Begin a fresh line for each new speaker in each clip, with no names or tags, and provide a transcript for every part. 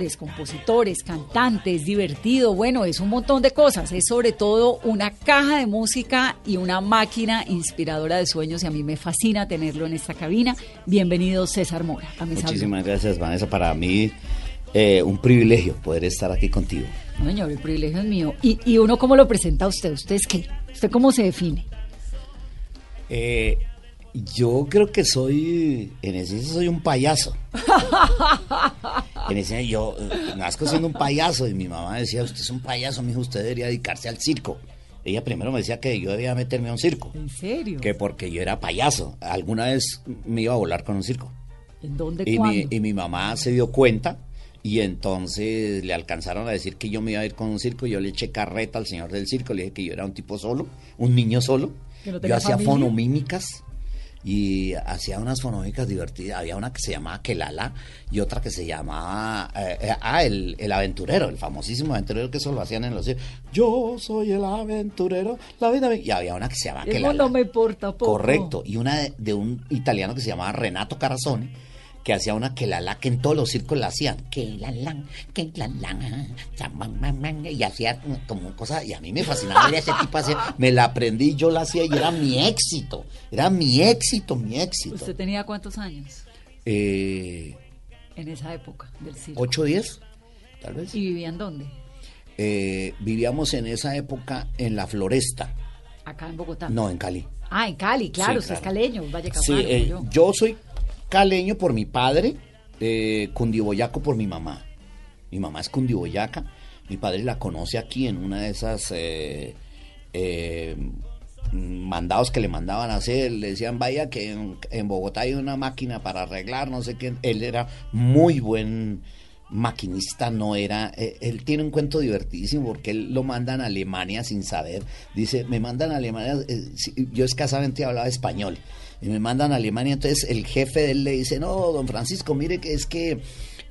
Actores, compositores, cantantes, divertido, bueno, es un montón de cosas. Es sobre todo una caja de música y una máquina inspiradora de sueños y a mí me fascina tenerlo en esta cabina. Bienvenido César Mora a
Muchísimas gracias, Vanessa. Para mí, eh, un privilegio poder estar aquí contigo.
No, señor, el privilegio es mío. ¿Y, y uno cómo lo presenta a usted? ¿Usted es qué? ¿Usted cómo se define?
Eh, yo creo que soy, en esencia, soy un payaso. en esencia, yo eh, nazco siendo un payaso y mi mamá decía, usted es un payaso, mijo, usted debería dedicarse al circo. Ella primero me decía que yo debía meterme a un circo,
¿En serio?
que porque yo era payaso. Alguna vez me iba a volar con un circo.
¿En dónde?
Y mi, y mi mamá se dio cuenta y entonces le alcanzaron a decir que yo me iba a ir con un circo. Yo le eché carreta al señor del circo, le dije que yo era un tipo solo, un niño solo.
No
Yo hacía
familia.
fonomímicas y hacía unas fonomímicas divertidas. Había una que se llamaba Kelala y otra que se llamaba eh, eh, ah, el, el aventurero, el famosísimo aventurero que eso lo hacían en los. Yo soy el aventurero, la vida me-". Y había una que se llamaba
Eso
Kelala.
no me importa poco.
Correcto. Y una de, de un italiano que se llamaba Renato Carrazone, que hacía una que la la que en todos los circos la hacían. Que la la, que la la, y hacía como cosa. Y a mí me fascinaba ver a ese tipo hacer. Me la aprendí, yo la hacía y era mi éxito. Era mi éxito, mi éxito.
¿Usted tenía cuántos años
Eh,
en esa época del circo?
¿8 o 10? Tal vez.
¿Y vivían dónde?
Eh, vivíamos en esa época en la Floresta.
Acá en Bogotá.
No, en Cali.
Ah, en Cali, claro,
Sí,
usted es caleño, Valle
Sí, eh,
yo.
yo soy caleño por mi padre, eh, cundiboyaco por mi mamá. Mi mamá es cundiboyaca, mi padre la conoce aquí en una de esas eh, eh, mandados que le mandaban a hacer. Le decían, vaya que en, Bogotá hay una máquina para arreglar, no sé qué. Él era muy buen maquinista no era, eh, él tiene un cuento divertidísimo porque él lo mandan a Alemania sin saber, dice, me mandan a Alemania, eh, yo escasamente hablaba español, y me mandan a Alemania, entonces el jefe de él le dice, no, don Francisco, mire que es que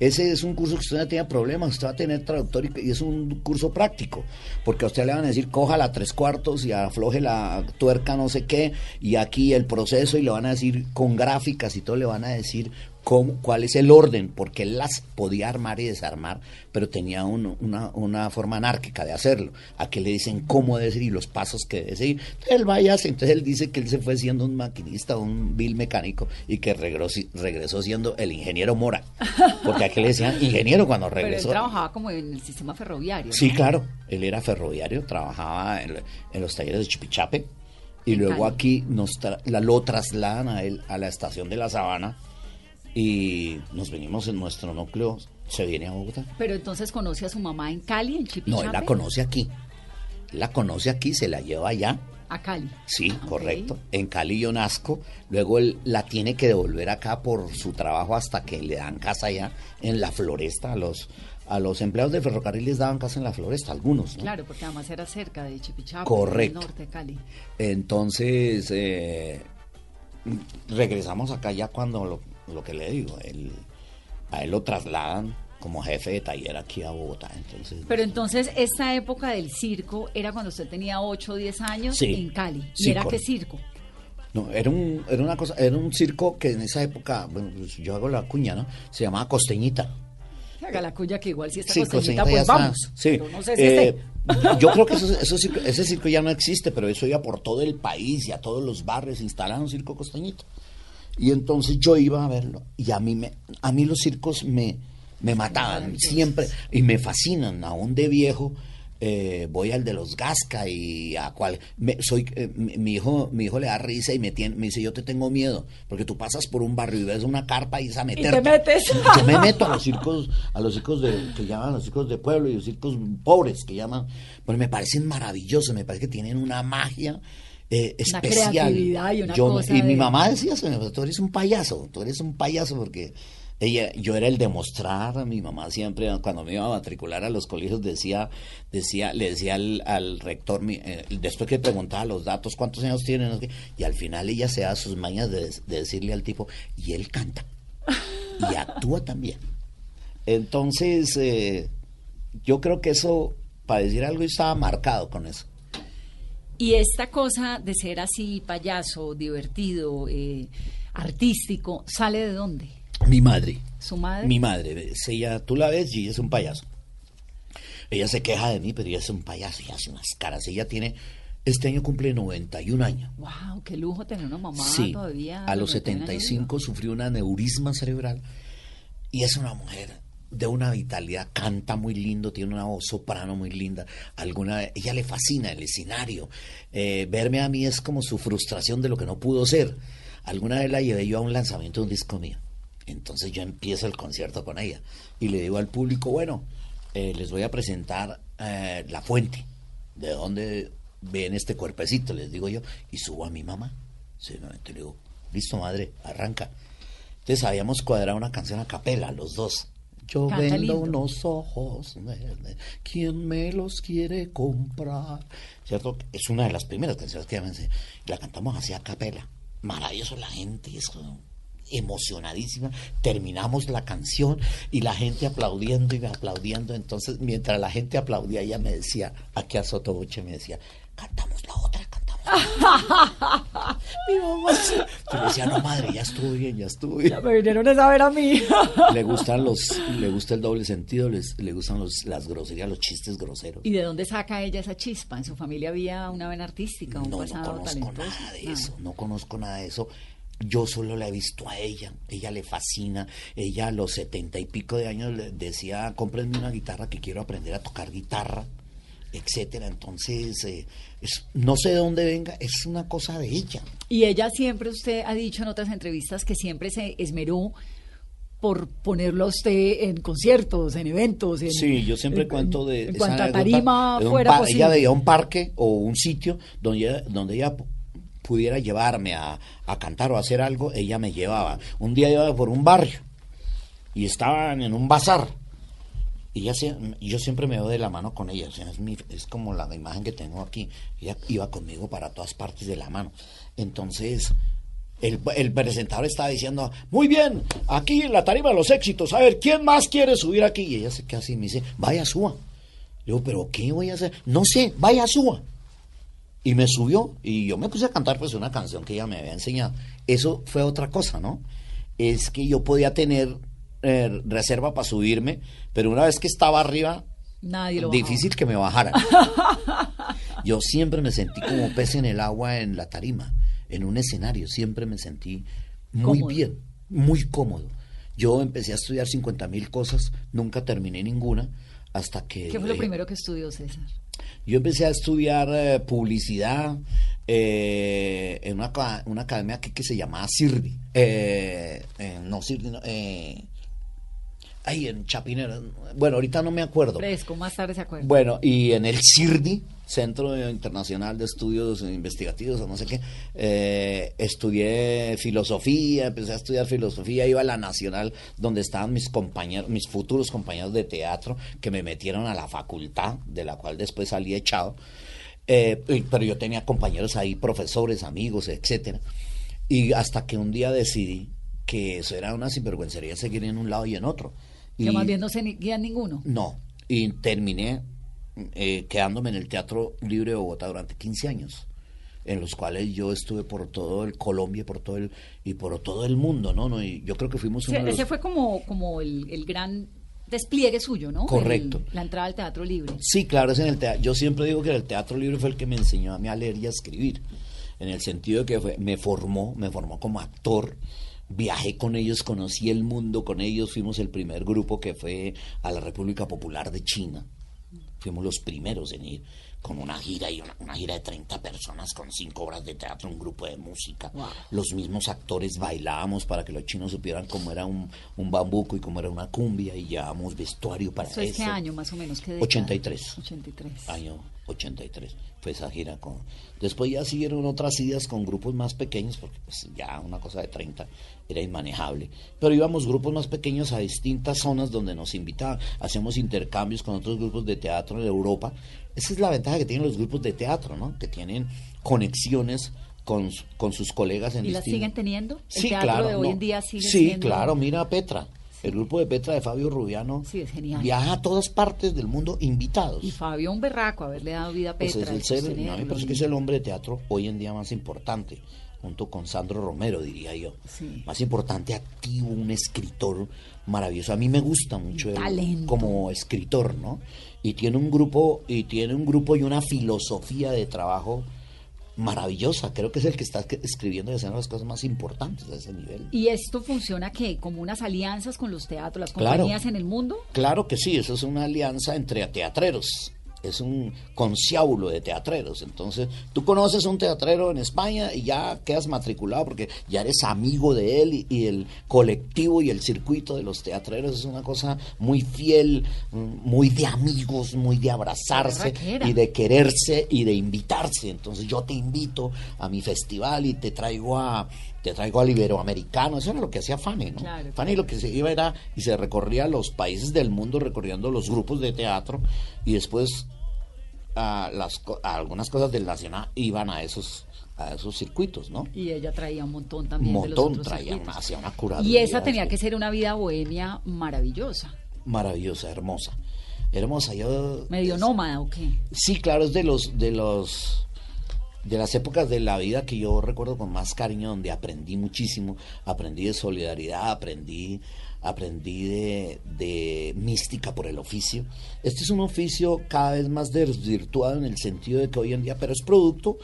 ese es un curso que usted no tiene problemas, usted va a tener traductor y, y es un curso práctico, porque a usted le van a decir, cójala tres cuartos y afloje la tuerca no sé qué, y aquí el proceso, y le van a decir con gráficas y todo, le van a decir cómo, cuál es el orden, porque él las podía armar y desarmar, pero tenía un- una, una forma anárquica de hacerlo. Aquí le dicen cómo debe ser y los pasos que debe seguir. Entonces él vaya, entonces él dice que él se fue siendo un maquinista, un vil mecánico y que regresó, regresó siendo el ingeniero Mora, porque aquí le decían ingeniero cuando
Pero él
regresó.
trabajaba como en el sistema ferroviario.
Sí,
¿no?
claro. Él era ferroviario, trabajaba en, en los talleres de Chipichape y luego aquí nos tra- la, lo trasladan a él a la estación de La Sabana y nos venimos en nuestro núcleo. Se viene a Bogotá.
Pero entonces conoce a su mamá en Cali, en Chipichape.
No, él la conoce aquí. La conoce aquí, se la lleva allá.
A Cali.
Sí,
Ok.
correcto. En Cali yo nazco. Luego él la tiene que devolver acá por su trabajo hasta que le dan casa allá en la floresta. A los, a los empleados de ferrocarril les daban casa en la floresta, algunos. ¿no?
Claro, porque además era cerca de Chipichape,
Correcto.
del norte de Cali.
Entonces, eh, regresamos acá ya cuando lo, lo que le digo, él, a él lo trasladan como jefe de taller aquí a Bogotá. Entonces,
Pero entonces, esta época del circo era cuando usted tenía 8 o 10 años
Sí.
en Cali. ¿Y
Sí,
era qué circo?
no, era, un, era una cosa, era un circo que en esa época, bueno, pues yo hago la cuña, ¿no? Se llamaba Costeñita.
Haga la cuya que igual si está
Sí,
costeñita,
Costeñita
pues
ya está.
vamos.
Sí.
Pero no sé si
Eh,
esté.
yo creo que eso- eso ese circo ya no existe, pero eso iba por todo el país y a todos los barrios instalaron un circo costeñito. Y entonces yo iba a verlo y a mí me, a mí los circos me Me mataban siempre y me fascinan, aún de viejo. eh, voy al de los Gasca y a cual me- soy eh, mi, mi hijo mi hijo le da risa y me tiene, me dice yo te tengo miedo porque tú pasas por un barrio y ves una carpa y es a meterte
metes.
yo me meto a los circos a los circos de que llaman los circos de pueblo y los circos pobres que llaman pues me parecen maravillosos me parece que tienen una magia eh,
Una
especial.
creatividad y una
Yo-
cosa
y mi mamá decía "Se me- tú eres un payaso tú eres un payaso porque ella yo era el de mostrar mi mamá siempre cuando me iba a matricular a los colegios decía decía le decía al, al rector mi- eh, después que preguntaba los datos cuántos años tiene no sé qué, y al final ella se da sus mañas de, de decirle al tipo y él canta y actúa también entonces eh, yo creo que eso para decir algo estaba marcado con eso
Y esta cosa de ser así payaso, divertido, eh, artístico, ¿sale de dónde?
mi madre
¿Su madre?
Mi madre, es ella, tú la ves y es un payaso. Ella se queja de mí, pero ella es un payaso y hace unas caras. Ella tiene, este año cumple 91 años.
Wow, qué lujo tener una mamá
sí,
todavía.
a los
91 años
75 sufrió un aneurisma cerebral y es una mujer de una vitalidad, canta muy lindo, tiene una voz soprano muy linda. Alguna, ella le fascina el escenario. Eh, verme a mí es como su frustración de lo que no pudo ser. Alguna vez la llevé yo a un lanzamiento de un disco mío. Entonces yo empiezo el concierto con ella y le digo al público, bueno, eh, les voy a presentar eh, la fuente, de dónde ven este cuerpecito, les digo yo, y subo a mi mamá. Simplemente le digo, listo madre, arranca. Entonces habíamos cuadrado una canción a capela, los dos. Yo
Canta
vendo
lindo.
unos ojos verdes, ¿quién me los quiere comprar? ¿Cierto? Es una de las primeras canciones que la cantamos así a capela. Maravilloso, la gente es emocionadísima. Terminamos la canción y la gente aplaudiendo y aplaudiendo. Entonces, mientras la gente aplaudía, ella me decía, aquí a Sotoboche me decía, cantamos la otra, otra". Mi mamá. Yo le decía, no madre, ya estuvo bien, ya estuvo bien
Me vinieron a saber a mí.
le gustan los le gusta el doble sentido les, le gustan los, las groserías los chistes groseros
¿Y de dónde saca ella esa chispa? ¿En su familia había una vena artística, un
no no conozco
talentoso?
nada de
Ah.
eso no conozco nada de eso yo solo la he visto a ella ella le fascina ella a los setenta y pico de años le decía cómprenme una guitarra que quiero aprender a tocar guitarra etcétera entonces eh, es- no sé de dónde venga es una cosa de ella
Y ella siempre, usted ha dicho en otras entrevistas que siempre se esmeró por ponerlo a usted en conciertos, en eventos. En,
Sí, yo siempre
en-
cuento de
En cuanta
anécdota
tarima
de un
fuera posible.
Ella veía un parque o un sitio donde ella, donde ella pu- pudiera llevarme a, a cantar o a hacer algo, ella me llevaba. Un día iba por un barrio y estaban en un bazar. Y ella sie- yo siempre me veo de la mano con ella, es, mi- es como la imagen que tengo aquí. Ella iba conmigo para todas partes de la mano. Entonces, el, el presentador estaba diciendo, muy bien, aquí en la tarima de los éxitos, a ver, ¿quién más quiere subir aquí? Y ella se queda así y me dice, vaya, suba. Le digo, ¿pero qué voy a hacer? No sé, vaya, suba. Y me subió y yo me puse a cantar pues una canción que ella me había enseñado. Eso fue otra cosa, ¿no? Es que yo podía tener eh, reserva para subirme, pero una vez que estaba arriba,
Nadie lo bajaba.
difícil que me bajara. Yo siempre me sentí como pez en el agua en la tarima, en un escenario, siempre me sentí muy
Cómodo.
bien, muy cómodo. Yo empecé a estudiar 50 mil cosas, nunca terminé ninguna, hasta que...
¿Qué fue lo primero que estudió César?
yo empecé a estudiar eh, publicidad eh, en una, una academia aquí que se llamaba CIRDI. Eh, no, CIRDI, no, ahí en Chapinero. Bueno, ahorita no me acuerdo.
Fresco, más tarde se acuerda.
Bueno, y en el CIRDI, Centro Internacional de Estudios Investigativos, o no sé qué, eh, estudié filosofía, empecé a estudiar filosofía, iba a la Nacional, donde estaban mis compañeros, mis futuros compañeros de teatro, que me metieron a la facultad, de la cual después salí echado. Eh, pero yo tenía compañeros ahí, profesores, amigos, etcétera. Y hasta que un día decidí que eso era una sinvergüencería seguir en un lado y en otro.
Que
Y-
más bien no se ni- guían ninguno.
no, y terminé eh, quedándome en el Teatro Libre de Bogotá durante 15 años, en los cuales yo estuve por todo el Colombia por todo el, y por todo el mundo, ¿no? no y yo creo que fuimos uno de los-
ese fue como, como el, el gran despliegue suyo, ¿no?
Correcto.
El- la entrada al teatro libre.
Sí, claro, es en el teatro. Yo siempre digo que el Teatro Libre fue el que me enseñó a mí a leer y a escribir, en el sentido de que fue- me formó, me formó como actor, viajé con ellos, conocí el mundo con ellos, fuimos el primer grupo que fue a la República Popular de China, fuimos los primeros en ir con una gira y una, gira de 30 personas con cinco obras de teatro, un grupo de música. Los mismos actores bailábamos para que los chinos supieran cómo era un, un bambuco y cómo era una cumbia y llevábamos vestuario para eso.
¿Eso es qué año más o menos? ¿Qué
83.
83.
Año 83 fue esa gira con después ya siguieron otras idas con grupos más pequeños porque pues ya una cosa de 30 era inmanejable pero íbamos grupos más pequeños a distintas zonas donde nos invitaban hacíamos intercambios con otros grupos de teatro en Europa esa es la ventaja que tienen los grupos de teatro no que tienen conexiones con, con sus colegas en
¿Y las siguen teniendo? ¿El
sí,
teatro
claro,
de hoy
no.
en día sigue
Sí,
siendo-
claro, mira a Petra. El grupo de Petra de Fabio Rubiano
Sí, es
viaja a todas partes del mundo invitados.
Y Fabio un berraco, haberle dado vida a
Pues
Petra.
es el ser, no, que es el hombre de teatro hoy en día más importante, junto con Sandro Romero, diría yo.
Sí.
Más importante, activo, un escritor maravilloso. A mí me gusta mucho él como escritor, ¿no? Y tiene un grupo, y tiene un grupo y una filosofía de trabajo maravillosa. Creo que es el que está escribiendo y haciendo las cosas más importantes a ese nivel.
¿Y esto funciona qué? ¿Como unas alianzas con los teatros, las
Claro.
compañías en el mundo?
Claro que sí, eso es una alianza entre teatreros. Es un conciábulo de teatreros. Entonces, tú conoces un teatrero en España y ya quedas matriculado porque ya eres amigo de él y, y el colectivo y el circuito de los teatreros es una cosa muy fiel, muy de amigos, muy de abrazarse y de quererse y de invitarse. Entonces, yo te invito a mi festival y te traigo a te traigo al iberoamericano, eso era lo que hacía Fanny, ¿no?
Claro,
Fanny lo que se iba era y se recorría los países del mundo recorriendo los grupos de teatro y después a las co- a algunas cosas del nacional iban a esos a esos circuitos, ¿no?
Y ella traía un montón
Un
también de los
montón
otros
traía
circuitos.
una, hacía una curaduría.
Y esa tenía que ser una vida bohemia maravillosa.
maravillosa, hermosa. Hermosa, yo
Medio
es-
nómada, ¿o qué?
Sí, claro, es de los de los de las épocas de la vida que yo recuerdo con más cariño donde aprendí muchísimo, aprendí de solidaridad, aprendí aprendí de, mística por el oficio. Este es un oficio cada vez más desvirtuado en el sentido de que hoy en día, pero es producto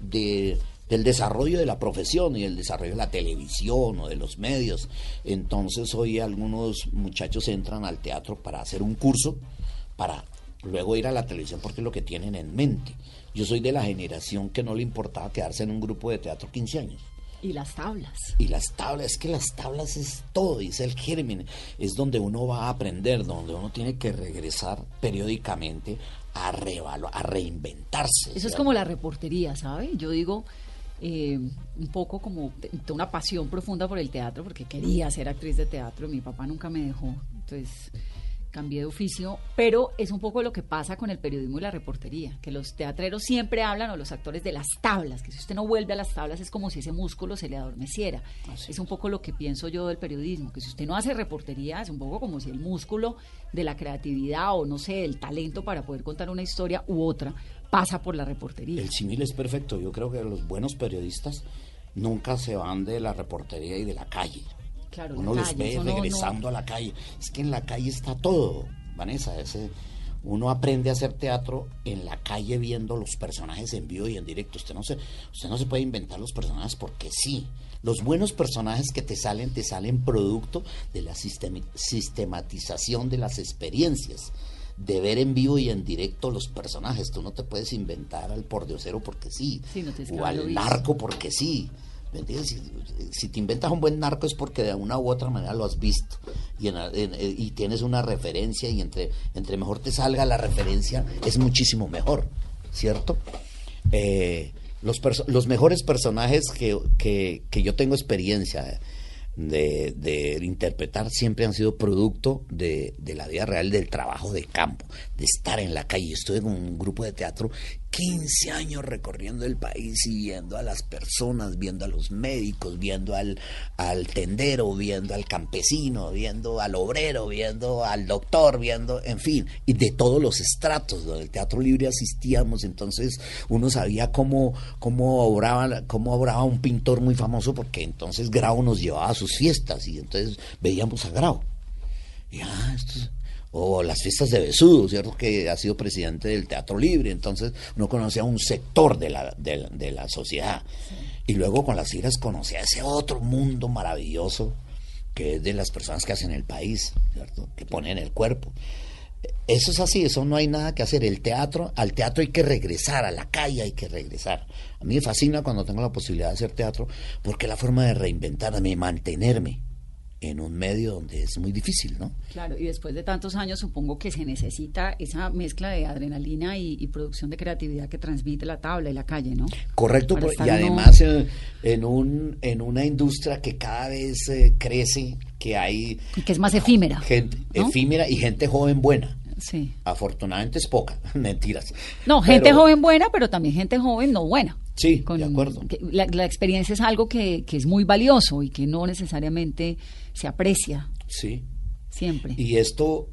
de, del desarrollo de la profesión y del desarrollo de la televisión o de los medios. Entonces hoy algunos muchachos entran al teatro para hacer un curso, para luego ir a la televisión porque es lo que tienen en mente. Yo soy de la generación que no le importaba quedarse en un grupo de teatro 15 años.
Y las tablas.
Y las tablas, es que las tablas es todo, es el germen, es donde uno va a aprender, donde uno tiene que regresar periódicamente a, revalu- a reinventarse.
Eso es como la reportería, ¿sabe? Yo digo eh, un poco como una pasión profunda por el teatro porque quería ser actriz de teatro. Mi papá nunca me dejó, entonces cambié de oficio. Pero es un poco lo que pasa con el periodismo y la reportería, que los teatreros siempre hablan o los actores de las tablas, que si usted no vuelve a las tablas es como si ese músculo se le adormeciera.
Así
es un poco lo que pienso yo del periodismo, que si usted no hace reportería es un poco como si el músculo de la creatividad o no sé, del talento para poder contar una historia u otra pasa por la reportería.
El símil es perfecto. Yo creo que los buenos periodistas nunca se van de la reportería y de la calle.
Claro,
Uno los
calle,
ve
no-
regresando a la calle. Es que en la calle está todo, Vanessa. Ese, uno aprende a hacer teatro en la calle viendo los personajes en vivo y en directo. Usted no se, usted no se puede inventar los personajes porque sí. Los buenos personajes que te salen, te salen producto de la sistematización de las experiencias. De ver en vivo y en directo los personajes. Tú no te puedes inventar al pordiosero porque sí.
Sí, no
o al narco porque sí. Si, si te inventas un buen narco es porque de una u otra manera lo has visto y, en- en- y tienes una referencia y entre, mejor te salga la referencia es muchísimo mejor, ¿cierto? Eh, los, los mejores personajes que, que- yo tengo experiencia de, interpretar siempre han sido producto de, de la vida real, del trabajo de campo, de estar en la calle. Estuve con un grupo de teatro 15 años recorriendo el país y viendo a las personas, viendo a los médicos, viendo al, al tendero, viendo al campesino, viendo al obrero, viendo al doctor, viendo, en fin, y de todos los estratos. Donde el teatro libre asistíamos, entonces uno sabía cómo, cómo, obraba, cómo obraba un pintor muy famoso, porque entonces Grau nos llevaba a sus fiestas y entonces veíamos a Grau. Y ah, esto es- o las fiestas de Besudo, ¿cierto? Que ha sido presidente del Teatro Libre, entonces uno conocía un sector de la, de, de la sociedad. Y luego con las giras conocía ese otro mundo maravilloso que es de las personas que hacen el país, ¿cierto? Que ponen el cuerpo. Eso es así, eso no hay nada que hacer. El teatro, al teatro hay que regresar, a la calle hay que regresar. A mí me fascina cuando tengo la posibilidad de hacer teatro, porque es la forma de reinventarme, mantenerme en un medio donde es muy difícil, ¿no?
Claro, y después de tantos años supongo que se necesita esa mezcla de adrenalina y, producción de creatividad que transmite la tabla y la calle, ¿no?
Correcto, y además eh, en, un, en una industria que cada vez eh, crece, que hay...
Y que es más efímera.
Gente efímera y gente joven buena. Sí. Afortunadamente es poca, mentiras.
No, gente joven buena, pero también gente joven no buena.
Sí, de acuerdo.
La, la, experiencia es algo que, que es muy valioso y que no necesariamente se aprecia.
Sí.
Siempre.
Y esto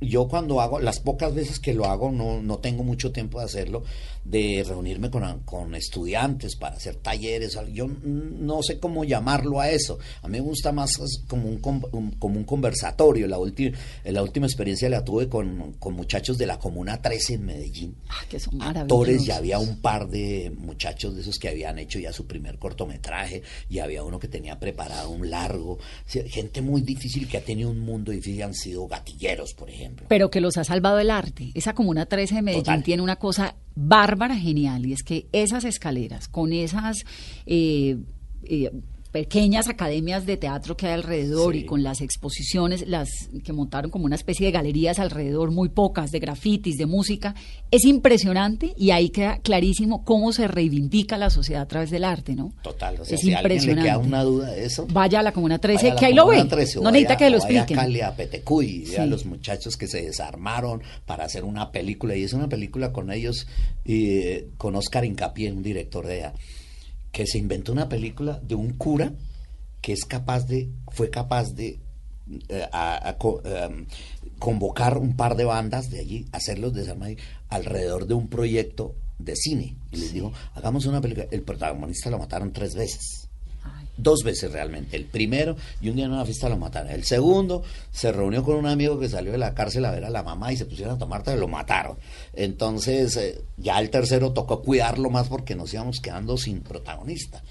yo cuando hago, las pocas veces que lo hago, no, no tengo mucho tiempo de hacerlo, de reunirme con, con estudiantes para hacer talleres, yo no sé cómo llamarlo a eso, a mí me gusta más como un, como un conversatorio, la, última la última experiencia la tuve con, con, muchachos de la Comuna 13 en Medellín,
ah, que son
actores, ya había un par de muchachos de esos que habían hecho ya su primer cortometraje, y había uno que tenía preparado un largo, gente muy difícil que ha tenido un mundo difícil, han sido gatilleros, por ejemplo.
Pero que los ha salvado el arte. Esa Comuna 13 de Medellín tiene una cosa bárbara, genial, y es que esas escaleras, con esas... Eh, eh, pequeñas academias de teatro que hay alrededor y con las exposiciones, las que montaron como una especie de galerías alrededor, muy pocas, de grafitis, de música, es impresionante y ahí queda clarísimo cómo se reivindica la sociedad a través del arte, ¿no?
Total, o sea, es si impresionante. le queda una duda de eso,
vaya a la Comuna 13, que ahí lo ve, no necesita que lo expliquen.
a Cali, a Petecuy, a los muchachos que se desarmaron para hacer una película, y es una película con ellos, y, con Oscar Incapié, un director de que se inventó una película de un cura que es capaz de, fue capaz de eh, em, convocar un par de bandas de allí, hacerlos desarmar alrededor de un proyecto de cine. Y les dijo, hagamos una película. El protagonista lo mataron tres veces. Dos veces realmente. El primero, y un día en una fiesta lo mataron. El segundo, se reunió con un amigo que salió de la cárcel a ver a la mamá y se pusieron a tomar y lo mataron. Entonces, eh, ya el tercero tocó cuidarlo más porque nos íbamos quedando sin protagonista.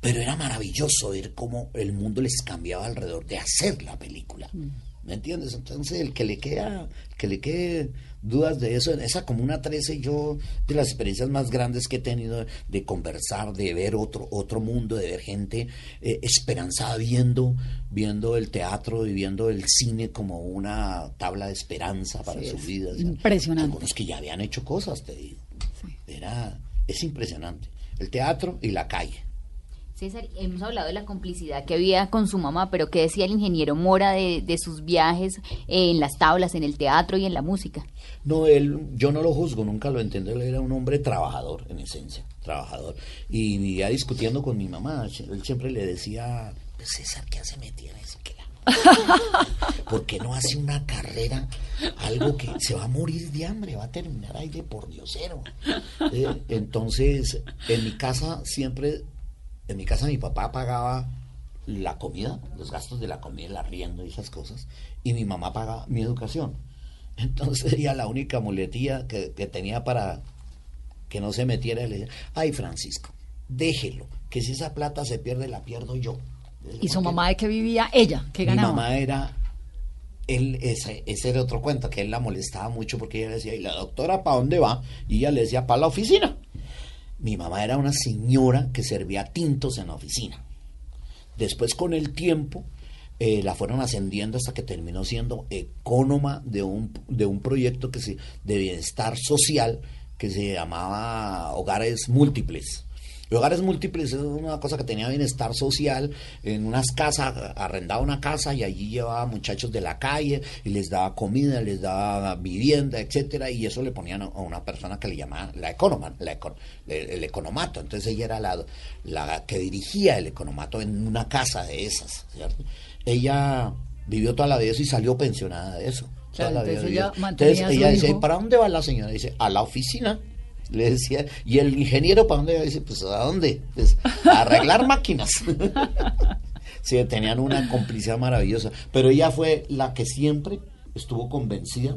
Pero era maravilloso ver cómo el mundo les cambiaba alrededor de hacer la película. Mm. ¿Me entiendes? Entonces, el que le queda, que le quede dudas de eso, en esa Comuna 13 yo, de las experiencias más grandes que he tenido de conversar, de ver otro, otro mundo, de ver gente eh, esperanzada viendo, viendo el teatro y viendo el cine como una tabla de esperanza para su vida.
Impresionante.
Algunos que ya habían hecho cosas, te digo. Era, es impresionante. El teatro y la calle.
César, hemos hablado de la complicidad que había con su mamá, pero ¿qué decía el ingeniero Mora de, sus viajes en las tablas, en el teatro y en la música?
No, él, yo no lo juzgo, nunca lo entendí, él era un hombre trabajador, en esencia, trabajador. Y ya discutiendo con mi mamá, él siempre le decía, pues, César, ¿qué hace metida en eso? ¿Por qué no hace una carrera? Algo que se va a morir de hambre, va a terminar ahí de por diosero. Eh, entonces, en mi casa siempre en mi casa mi papá pagaba la comida, los gastos de la comida, el arriendo y esas cosas, y mi mamá pagaba mi educación. Entonces ella la única muletía que, tenía para que no se metiera, le decía, ay Francisco, déjelo, que si esa plata se pierde, la pierdo yo.
¿Y su mamá de qué vivía? Ella, ¿qué ganaba?
Mi mamá era, él, ese, ese era otro cuento, que él la molestaba mucho porque ella le decía, ¿y la doctora para dónde va? Y ella le decía, para la oficina. Mi mamá era una señora que servía tintos en la oficina. Después con el tiempo eh, la fueron ascendiendo hasta que terminó siendo ecónoma de un, de un proyecto que se, de bienestar social que se llamaba Hogares Múltiples. Hogares múltiples es una cosa que tenía bienestar social. En unas casas, arrendaba una casa y allí llevaba muchachos de la calle y les daba comida, les daba vivienda, etcétera, y eso le ponían a una persona que le llamaban la economa, el, economato. Entonces ella era la, la que dirigía el economato en una casa de esas, Ella vivió toda la vida y salió pensionada de eso.
entonces, ella,
entonces ella dice, ¿para dónde va la señora? Dice, a la oficina. Le decía, ¿y el ingeniero para dónde? Dice, pues ¿a dónde? Pues a arreglar máquinas. sí, tenían una complicidad maravillosa. Pero ella fue la que siempre estuvo convencida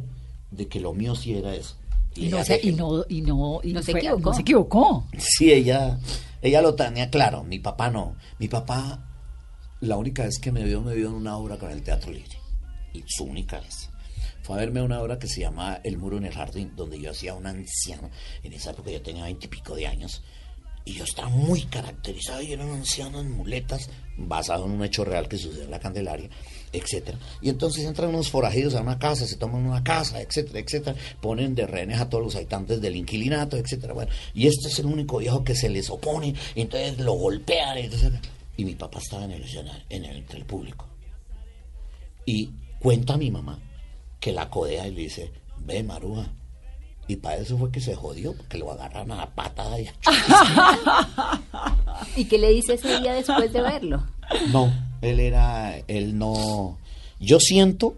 de que lo mío sí era eso.
Y no, se, y no, y no, y
No se
fue-
equivocó.
no se equivocó.
Sí, ella, ella lo tenía claro. Mi papá no. Mi papá, la única vez que me vio, me vio en una obra con el Teatro Libre. Y su única vez. Fue a verme una obra que se llama El Muro en el Jardín, donde yo hacía un anciano. En esa época yo tenía veintipico de años. Y yo estaba muy caracterizado y era un anciano en muletas, basado en un hecho real que sucedió en la Candelaria, etcétera. Y entonces entran unos forajidos a una casa, se toman una casa, etcétera, etcétera, ponen de rehenes a todos los habitantes del inquilinato, etcétera. Bueno, y este es el único viejo que se les opone, y entonces lo golpean, etcétera. Y mi papá estaba en el en el, entre el público. Y cuenta mi mamá que la codea y le dice, ve Maruja. Y para eso fue que se jodió, porque lo agarran a la patada y a
¿Y qué le dice ese día después de verlo?
No, él era, él no. Yo siento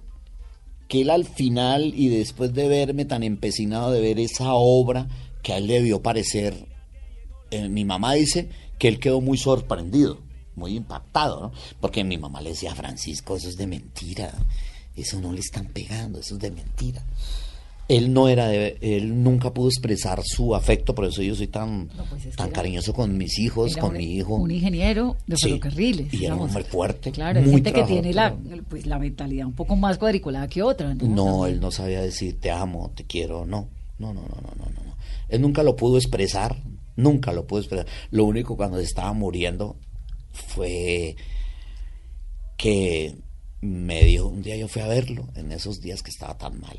que él al final y después de verme tan empecinado de ver esa obra que a él le debió parecer, eh, mi mamá dice que él quedó muy sorprendido, muy impactado, ¿no? Porque mi mamá le decía Francisco, eso es de mentira, eso no le están pegando, eso es de mentira. Él no era de, él nunca pudo expresar su afecto, por eso yo soy tan,
No, pues es que
tan
era-
cariñoso con mis hijos, con
un,
mi hijo.
un ingeniero de
Sí,
ferrocarriles.
y era un
digamos.
hombre fuerte,
Claro,
muy
gente que tiene la, pues, la mentalidad un poco más cuadriculada que otra. No,
él no sabía decir te amo, te quiero, no. No, no, no, no, no, no, no. Él nunca lo pudo expresar, nunca lo pudo expresar. Lo único cuando se estaba muriendo fue que me dijo, un día yo fui a verlo, en esos días que estaba tan mal,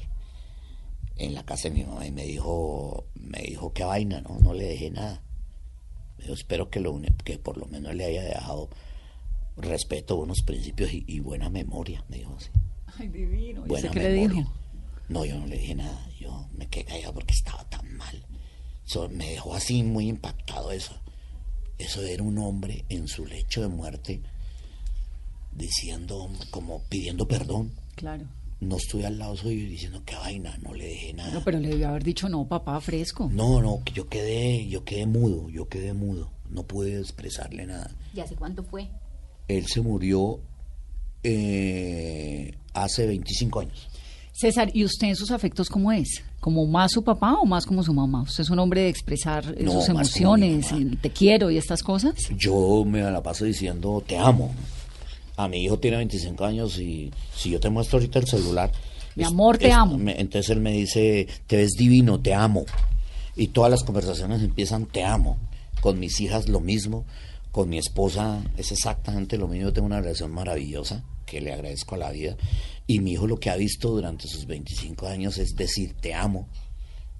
en la casa de mi mamá, y me dijo, me dijo, qué vaina, no, no le dejé nada. Dijo, espero que, lo, que por lo menos le haya dejado respeto, buenos principios y, y buena memoria, me dijo así.
Ay, divino. ¿Y
Buena
usted qué le
memoria.
dijo?
No, yo no le dije nada. Yo me quedé callado porque estaba tan mal. Eso me dejó así muy impactado eso. Eso era un hombre en su lecho de muerte diciendo, como pidiendo perdón.
Claro.
No estoy al lado suyo diciendo qué vaina, no le dejé nada.
No, pero le debió haber dicho no, papá, fresco.
No, no, que yo quedé, yo quedé mudo, yo quedé mudo. No pude expresarle nada.
¿Y hace cuánto fue?
Él se murió eh, hace 25 años.
César, ¿y usted en sus afectos cómo es? ¿Como más su papá o más como su mamá? ¿Usted es un hombre de expresar eh,
No,
sus emociones, el te quiero y estas cosas?
Yo me la paso diciendo te amo. A mi hijo tiene 25 años y si yo te muestro ahorita el celular.
Mi amor, te amo.
me- entonces él me dice, te ves divino, te amo. Y todas las conversaciones empiezan, te amo. Con mis hijas lo mismo, con mi esposa es exactamente lo mismo. Yo tengo una relación maravillosa que le agradezco a la vida. Y mi hijo lo que ha visto durante sus 25 años es decir, te amo,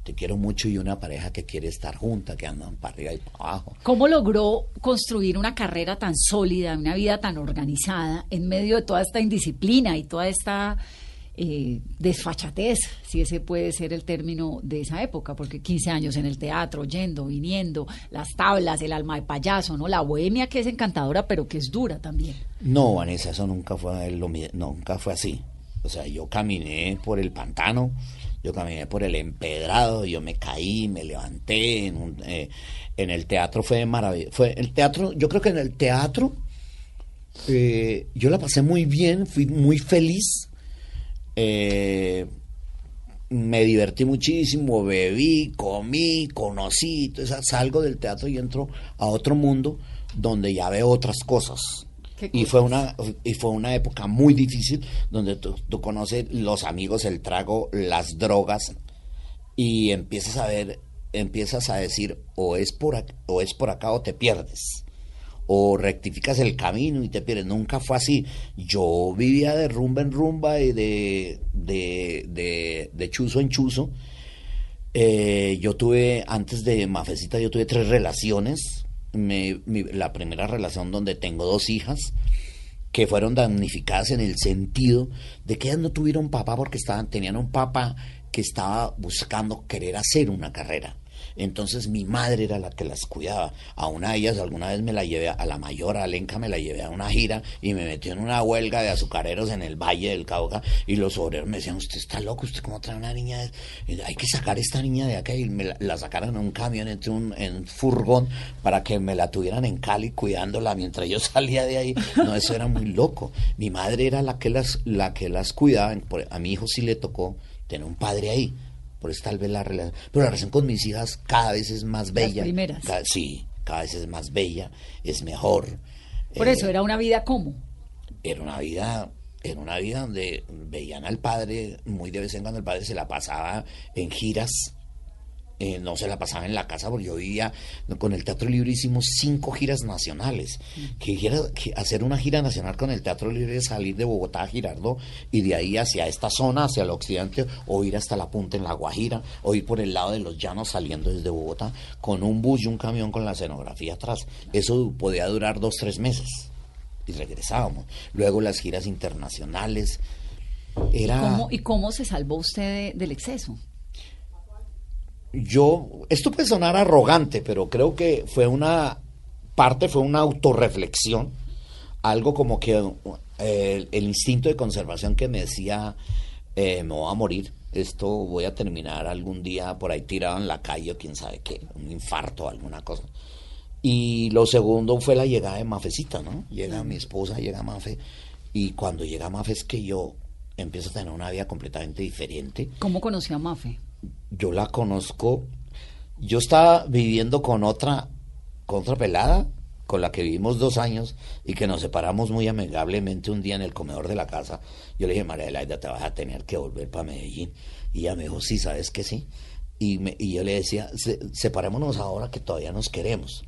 te quiero mucho y una pareja que quiere estar junta, que andan para arriba y para abajo.
¿Cómo logró construir una carrera tan sólida, una vida tan organizada en medio de toda esta indisciplina y toda esta eh, desfachatez, si ese puede ser el término de esa época? Porque 15 años en el teatro, yendo, viniendo, las tablas, el alma de payaso, ¿no? La bohemia que es encantadora, pero que es dura también.
No, Vanessa, eso nunca fue lo nunca fue así. O sea, yo caminé por el pantano, yo caminé por el empedrado, yo me caí, me levanté en, un- eh, el teatro fue maravilloso. Fue el teatro, yo creo que en el teatro eh, yo la pasé muy bien, fui muy feliz. eh, me divertí muchísimo, bebí, comí, conocí, entonces salgo del teatro y entro a otro mundo donde ya veo otras cosas.
¿Qué
Y fue una y fue una época muy difícil donde tú, tú conoces los amigos, el trago, las drogas y empiezas a ver, empiezas a decir o es por ac- o es por acá o te pierdes o rectificas el camino y te pierdes. Nunca fue así. Yo vivía de rumba en rumba y de, de, de, de chuzo en chuzo. Eh, yo tuve, antes de Mafecita, yo tuve tres relaciones. Me- mi- la primera relación donde tengo dos hijas que fueron damnificadas en el sentido de que ellas no tuvieron papá porque estaban, tenían un papá que estaba buscando querer hacer una carrera. Entonces mi madre era la que las cuidaba. A una de ellas alguna vez me la llevé, a la mayor, a Lenca, me la llevé a una gira y me metió en una huelga de azucareros en el Valle del Cauca y los obreros me decían, usted está loco, usted cómo trae una niña, de... hay que sacar esta niña de acá y me la, sacaron en un camión, entre un, en un furgón para que me la tuvieran en Cali cuidándola mientras yo salía de ahí. No, eso era muy loco. Mi madre era la que las, la que las cuidaba. A mi hijo sí le tocó tener un padre ahí. Por eso tal vez la relación. Pero la relación con mis hijas cada vez es más bella.
primeras.
sí, cada vez es más bella, es mejor.
Por eso, eh, ¿era una vida como
Era una vida era una vida donde veían al padre, muy de vez en cuando el padre se la pasaba en giras eh, no se la pasaba en la casa porque yo vivía con el Teatro Libre hicimos cinco giras nacionales. Que, hacer una gira nacional con el Teatro Libre es salir de Bogotá a Girardo y de ahí hacia esta zona hacia el occidente o ir hasta la punta en la Guajira o ir por el lado de los llanos saliendo desde Bogotá con un bus y un camión con la escenografía atrás. Eso podía durar dos tres meses y regresábamos. Luego las giras internacionales.
Era... ¿Y, cómo, se salvó usted del exceso?
Yo, esto puede sonar arrogante, pero creo que fue una parte, fue una autorreflexión, algo como que eh, el, instinto de conservación que me decía, eh, me voy a morir, esto voy a terminar algún día por ahí tirado en la calle o quién sabe qué, un infarto o alguna cosa. Y lo segundo fue la llegada de Mafecita, ¿no? Llega mi esposa, llega Mafe, y cuando llega Mafe es que yo empiezo a tener una vida completamente diferente.
¿Cómo conoció a Mafe?
Yo la conozco. Yo estaba viviendo con otra, con otra pelada, con la que vivimos dos años y que nos separamos muy amigablemente un día en el comedor de la casa. Yo le dije, María Elaida, te vas a tener que volver para Medellín. Y ella me dijo, sí, sabes que sí. Y, me, y yo le decía, separémonos ahora que todavía nos queremos.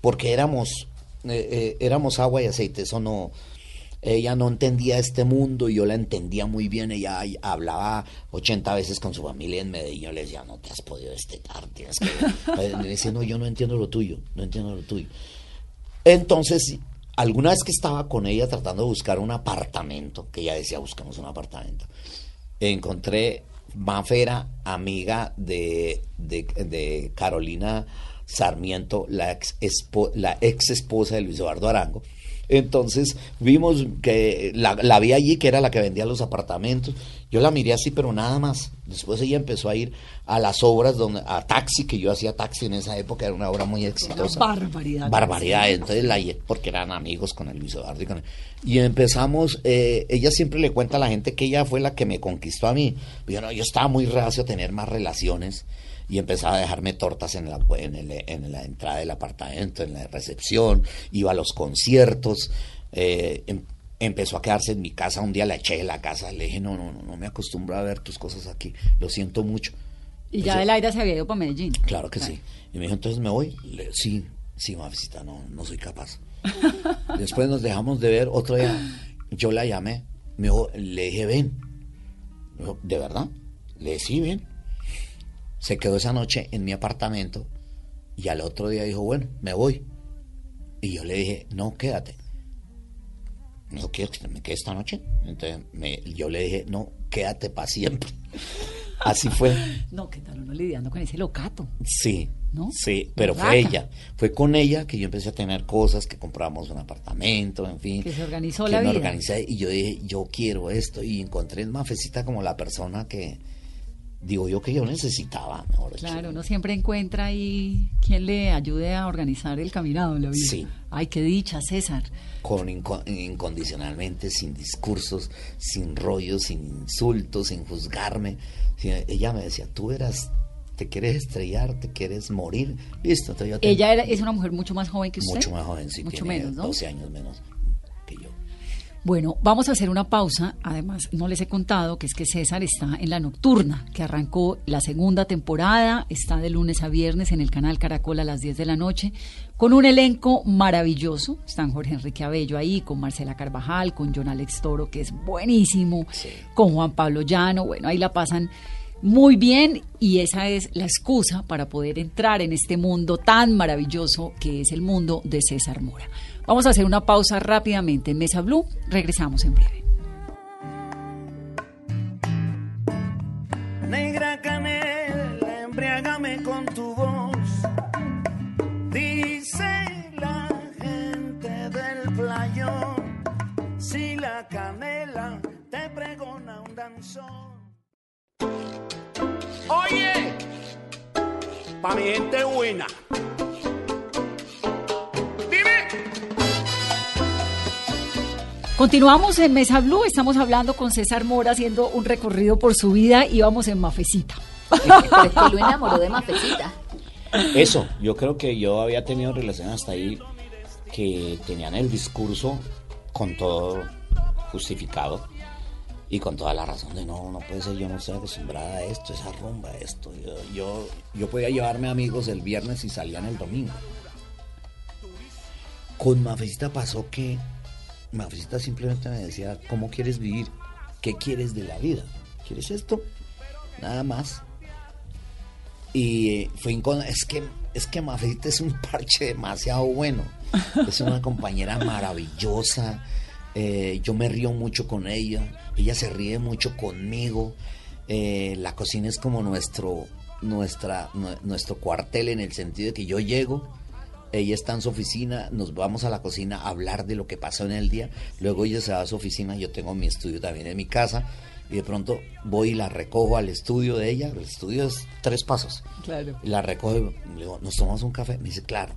Porque éramos, eh, eh, éramos agua y aceite, eso no, ella no entendía este mundo y yo la entendía muy bien. Ella hablaba 80 veces con su familia en Medellín. Yo le decía, no te has podido destetar, tienes que. Me decía, no, yo no entiendo lo tuyo, no entiendo lo tuyo. Entonces, alguna vez que estaba con ella tratando de buscar un apartamento, que ella decía, buscamos un apartamento, encontré Mafera, amiga de, de, Carolina Sarmiento, la ex, la ex esposa de Luis Eduardo Arango entonces vimos que la, la, vi allí, que era la que vendía los apartamentos. Yo la miré así, pero nada más. Después ella empezó a ir a las obras, donde, a taxi, que yo hacía taxi en esa época, era una obra muy exitosa.
barbaridad.
Barbaridad. Entonces la porque eran amigos con el Luis Eduardo y con Y empezamos, eh, ella siempre le cuenta a la gente que ella fue la que me conquistó a mí. Yo, no, yo estaba muy reacio a tener más relaciones y empezaba a dejarme tortas en la, en, la entrada del apartamento, en la recepción, iba a los conciertos, eh, em, empezó a quedarse en mi casa, un día la eché de la casa, le dije, no, no, no, no me acostumbro a ver tus cosas aquí, lo siento mucho.
¿Y ya del aire se había ido para Medellín?
Claro que sí. Y me dijo, entonces me voy. Le, sí, sí, visita no, no soy capaz. Después nos dejamos de ver, otro día yo la llamé, me le dije, ven. ¿de verdad? Le dije, sí, ven se quedó esa noche en mi apartamento y al otro día dijo, bueno, me voy. Y yo le dije, no, quédate. No quiero que me quede esta noche. Entonces yo le dije, no, quédate para siempre. Así fue.
No, ¿qué tal uno lidiando con ese locato?
Sí. ¿No? Sí, pero fue ella. Fue con ella que yo empecé a tener cosas, que compramos un apartamento, en fin.
Que se organizó la vida.
organicé y yo dije, yo quiero esto. Y encontré en Mafecita como la persona que, digo yo que yo necesitaba. Mejor
claro, uno siempre encuentra ahí quien le ayude a organizar el caminado en la vida. Sí. Ay, qué dicha, César.
Con incondicionalmente, sin discursos, sin rollos, sin insultos, sin juzgarme. Ella me decía, tú eras, te quieres estrellar, te quieres morir. Listo,
Ella era, es una mujer mucho más joven que usted.
Mucho más joven, sí. Mucho menos, ¿no? 12 años menos.
Bueno, vamos a hacer una pausa. Además, no les he contado que es que César está en la nocturna, que arrancó la segunda temporada, está de lunes a viernes en el canal Caracol a las 10 de la noche, con un elenco maravilloso. Están Jorge Enrique Abello ahí, con Marcela Carvajal, con John Alex Toro, que es buenísimo, con Juan Pablo Llano. Bueno, ahí la pasan muy bien y esa es la excusa para poder entrar en este mundo tan maravilloso que es el mundo de César Mora. Vamos a hacer una pausa rápidamente en Mesa Blue. Regresamos en breve.
Negra canela, embriágame con tu voz.
Dice la gente del playón, si la canela te pregona un danzón.
Oye, pa' mi gente buena
Continuamos en Mesa Blue, estamos hablando con César Mora haciendo un recorrido por su vida y vamos en Mafecita.
Pero es que lo enamoró de Mafecita.
Eso, yo creo que yo había tenido relaciones hasta ahí que tenían el discurso con todo justificado y con toda la razón de no, no puede ser, yo no estoy acostumbrada a esto, esa rumba, esto. Yo, yo, yo podía llevarme amigos el viernes y salían el domingo. Con Mafecita pasó que Mafecita simplemente me decía, ¿cómo quieres vivir? ¿Qué quieres de la vida? ¿Quieres esto? Nada más. Y eh, fue incon- es que es que es un parche demasiado bueno. Es una compañera maravillosa. eh, yo me río mucho con ella. Ella se ríe mucho conmigo. eh, la cocina es como nuestro nuestra nue- nuestro cuartel en el sentido de que yo llego, ella está en su oficina, nos vamos a la cocina a hablar de lo que pasó en el día, luego ella se va a su oficina, yo tengo mi estudio también en mi casa y de pronto voy y la recojo al estudio de ella, el estudio es tres pasos.
Claro.
La recojo y le digo, ¿nos tomamos un café? Me dice, claro.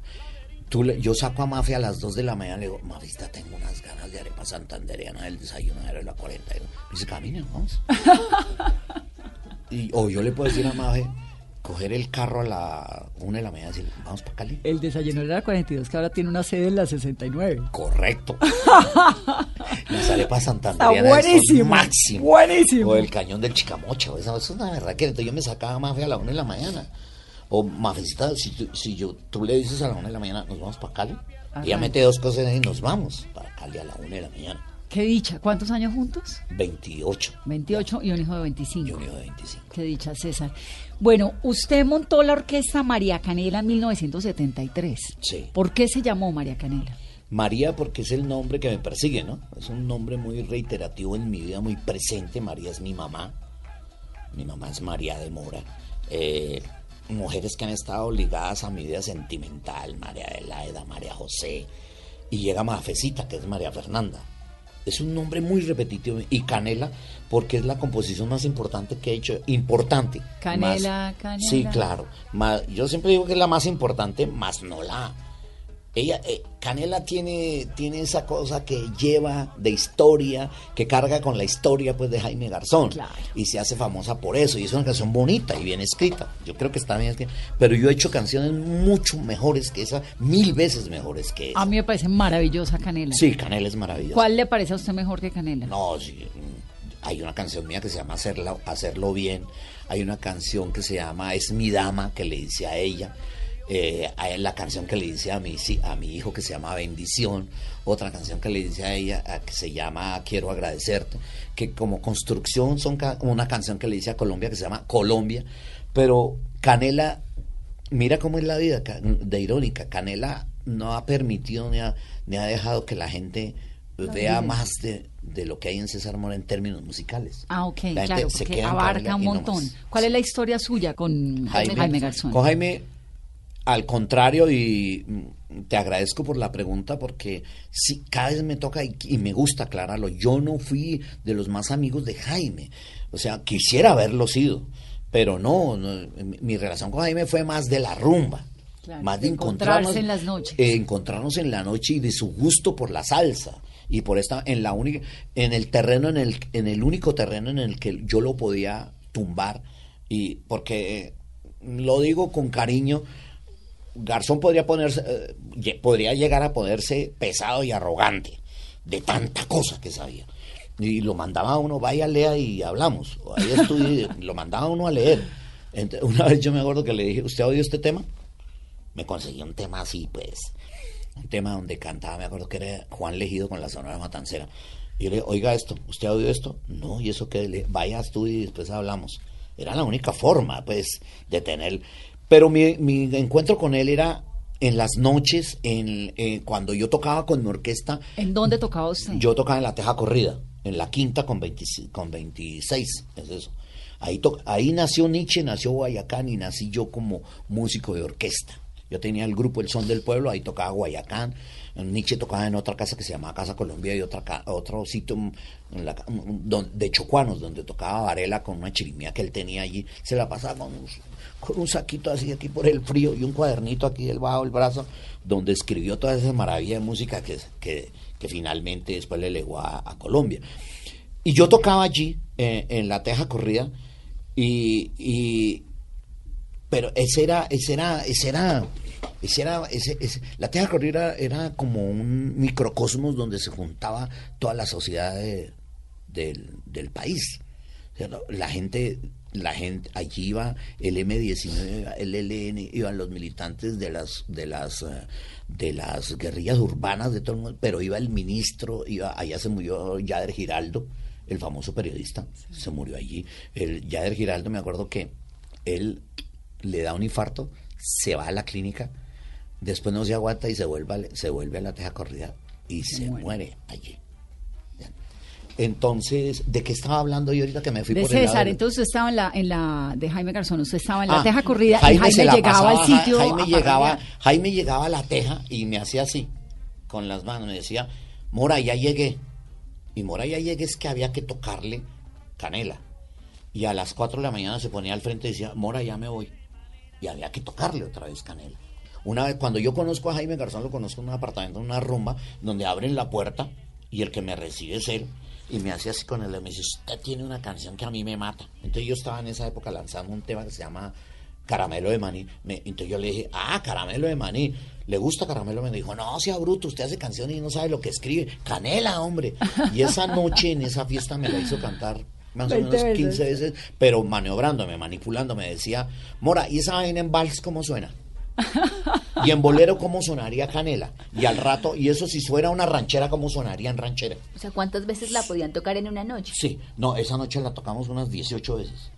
Tú le- yo saco a Mafia a las 2 de la mañana, le digo, Mafista, tengo unas ganas de arepa santandereana del desayuno de la 40. Y me dice, camina, vamos. y, o yo le puedo decir a Mafia, coger el carro a la 1 de la mañana y decirle, vamos para Cali.
El desayuno era 42, que ahora tiene una sede en la 69.
Correcto. Las arepas
Está
santandereanas
buenísimo.
son máximo.
Buenísimo.
O el cañón del Chicamocha. o Eso, es una verdad que entonces yo me sacaba a Mafia a la 1 de la mañana. O Mafecita, si, tú, si yo, tú le dices a la 1 de la mañana, nos vamos para Cali.
Ajá.
Ella mete dos cosas ahí y nos vamos para Cali a la 1 de la mañana.
Qué dicha. ¿Cuántos años juntos?
28.
28 y un hijo de 25.
Y un hijo de 25.
Qué dicha, César. Bueno, usted montó la orquesta María Canela en 1973.
Sí.
¿Por qué se llamó María Canela?
María porque es el nombre que me persigue, ¿no? Es un nombre muy reiterativo en mi vida, muy presente. María es mi mamá. Mi mamá es María de Mora. Eh, mujeres que han estado ligadas a mi vida sentimental, María de Laeda, María José. Y llega Mafecita, que es María Fernanda. Es un nombre muy repetitivo. Y Canela, porque es la composición más importante que he hecho. Importante.
Canela,
Más-
canela.
Sí, claro. Más- yo siempre digo que es la más importante, más no la ella, eh, Canela tiene, tiene esa cosa que lleva de historia, que carga con la historia pues de Jaime Garzón.
Claro.
Y se hace famosa por eso. Y es una canción bonita y bien escrita. Yo creo que está bien escrita. Pero yo he hecho canciones mucho mejores que esa, mil veces mejores que esa.
A mí me parece maravillosa Canela.
Sí, Canela es maravillosa.
¿Cuál le parece a usted mejor que Canela?
No, sí, mm, hay una canción mía que se llama Hacerlo, Hacerlo Bien. Hay una canción que se llama Es mi dama, que le dice a ella. Eh, hay la canción que le dice a mi, a mi hijo que se llama Bendición. Otra canción que le dice a ella a- que se llama Quiero agradecerte. Que como construcción son ca- una canción que le dice a Colombia que se llama Colombia. Pero Canela mira cómo es la vida de irónica. Canela no ha permitido ni ha, ni ha dejado que la gente vea más de, de lo que hay en César Mora en términos musicales.
Ah, ok,
La gente
claro,
se
porque
queda
abarca un
no
montón. ¿Cuál es la historia suya con Jaime,
Jaime,
Garzón?
Con Jaime, al contrario, y te agradezco por la pregunta porque sí, cada vez me toca y, y me gusta aclararlo. Yo no fui de los más amigos de Jaime. O sea, quisiera haberlo sido, pero no, no, mi, relación con Jaime fue más de la rumba.
Claro,
más
de
encontrarnos
en las noches.
eh, encontrarnos en la noche y de su gusto por la salsa y por esta en la única en el terreno en el en el único terreno en el que yo lo podía tumbar y porque eh, lo digo con cariño Garzón podría ponerse eh, podría llegar a ponerse pesado y arrogante de tanta cosa que sabía y lo mandaba a uno vaya lea y hablamos ahí estudie, lo mandaba a uno a leer una vez yo me acuerdo que le dije usted ha oído este tema me conseguí un tema así, pues, un tema donde cantaba, me acuerdo que era Juan Legido con la Sonora Matancera. Y yo le dije, oiga esto, ¿usted ha oído esto? No, ¿y eso qué? Le, vaya a estudio y después hablamos. Era la única forma, pues, de tener... Pero mi, mi encuentro con él era en las noches, en, eh, cuando yo tocaba con mi orquesta,
¿En dónde tocaba usted?
yo tocaba en la Teja Corrida, en la quinta con, 26 con 26, es eso. Ahí, to- ahí nació Nietzsche, nació Guayacán y nací yo como músico de orquesta. Yo tenía el grupo El Son del Pueblo, ahí tocaba Guayacán, Nietzsche tocaba en otra casa que se llamaba Casa Colombia y otra otro sitio en la de Chocuanos, donde tocaba Varela con una chirimía que él tenía allí. Se la pasaba con un, con un saquito así aquí por el frío y un cuadernito aquí debajo del brazo, donde escribió toda esa maravilla de música que, que, finalmente después le legó a, Colombia. Y yo tocaba allí, eh, en la teja corrida, y, y- pero ese era, ese era, ese era, ese era, la teja corrida era como un microcosmos donde se juntaba toda la sociedad de- del, del país. La gente, la gente, allí iba el M19, el ELN, iban los militantes de las, de las, eh, de las guerrillas urbanas de todo el mundo, pero iba el ministro, iba, allá se murió Yader Giraldo, el famoso periodista, se murió allí. El Yader Giraldo, me acuerdo que él le da un infarto, se va a la clínica, después no se aguanta y se vuelve, se vuelve a la teja corrida y se muere allí. Entonces, ¿de qué estaba hablando yo ahorita que me fui
De
por el lado
César, entonces usted estaba en la, en la de Jaime Garzón, usted estaba en la
Ah,
teja corrida
Jaime
y Jaime
se la
llegaba al sitio.
Jaime llegaba. Jaime llegaba a la teja y me hacía así, con las manos, me decía, Mora, ya llegué. Y Mora, ya llegué es que había que tocarle canela. Y a las 4 de la mañana se ponía al frente y decía, Mora, ya me voy. Y había que tocarle otra vez canela. Una vez, cuando yo conozco a Jaime Garzón, lo conozco en un apartamento, en una rumba, donde abren la puerta y el que me recibe es él. Y me hace así con él, me dice, usted tiene una canción que a mí me mata. Entonces yo estaba en esa época lanzando un tema que se llama Caramelo de Maní. Me- entonces yo le dije, ah, Caramelo de Maní. ¿Le gusta Caramelo? Me dijo, no, sea bruto, usted hace canciones y no sabe lo que escribe. Canela, hombre. Y esa noche en esa fiesta me la hizo cantar más o
20
menos
veces.
15 veces, pero maniobrándome, manipulándome. Decía, Mora, ¿y esa vaina en vals cómo suena? Y en bolero, ¿cómo sonaría canela? Y al rato, y eso si fuera una ranchera, ¿cómo sonaría en ranchera?
O sea, ¿cuántas veces la podían tocar en una noche?
Sí, no, esa noche la tocamos unas 18 veces.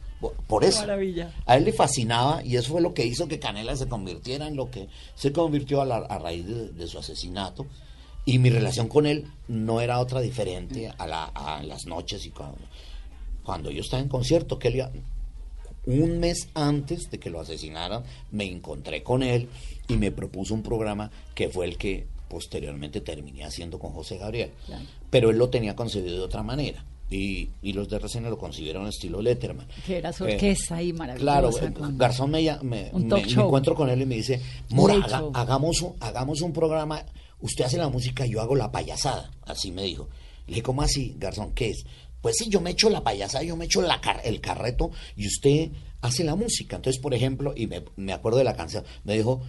Por- eso.
maravilla.
A él le fascinaba y eso fue lo que hizo que Canela se convirtiera en lo que se convirtió a, la- a raíz de, de su asesinato. Y mi relación con él no era otra diferente a, la- a las noches y cuando, cuando yo estaba en concierto, que él iba- un mes antes de que lo asesinaran, me encontré con él y me propuso un programa que fue el que posteriormente terminé haciendo con José Gabriel.
Claro.
Pero él lo tenía concebido de otra manera. Y, y los de RCN lo concibieron estilo Letterman.
Que era su
Eh,
orquesta ahí maravillosa.
Claro, eh,
con-
Garzón me, me,
Un
me- me encuentro con él y me dice, Mora, haga- hagamos, un, hagamos un programa, usted hace la música y yo hago la payasada, así me dijo. Le dije, ¿cómo así, Garzón? ¿Qué es? Pues sí, yo me echo la payasada, yo me echo el carreto y usted hace la música. Entonces, por ejemplo, y me, acuerdo de la canción, me dijo,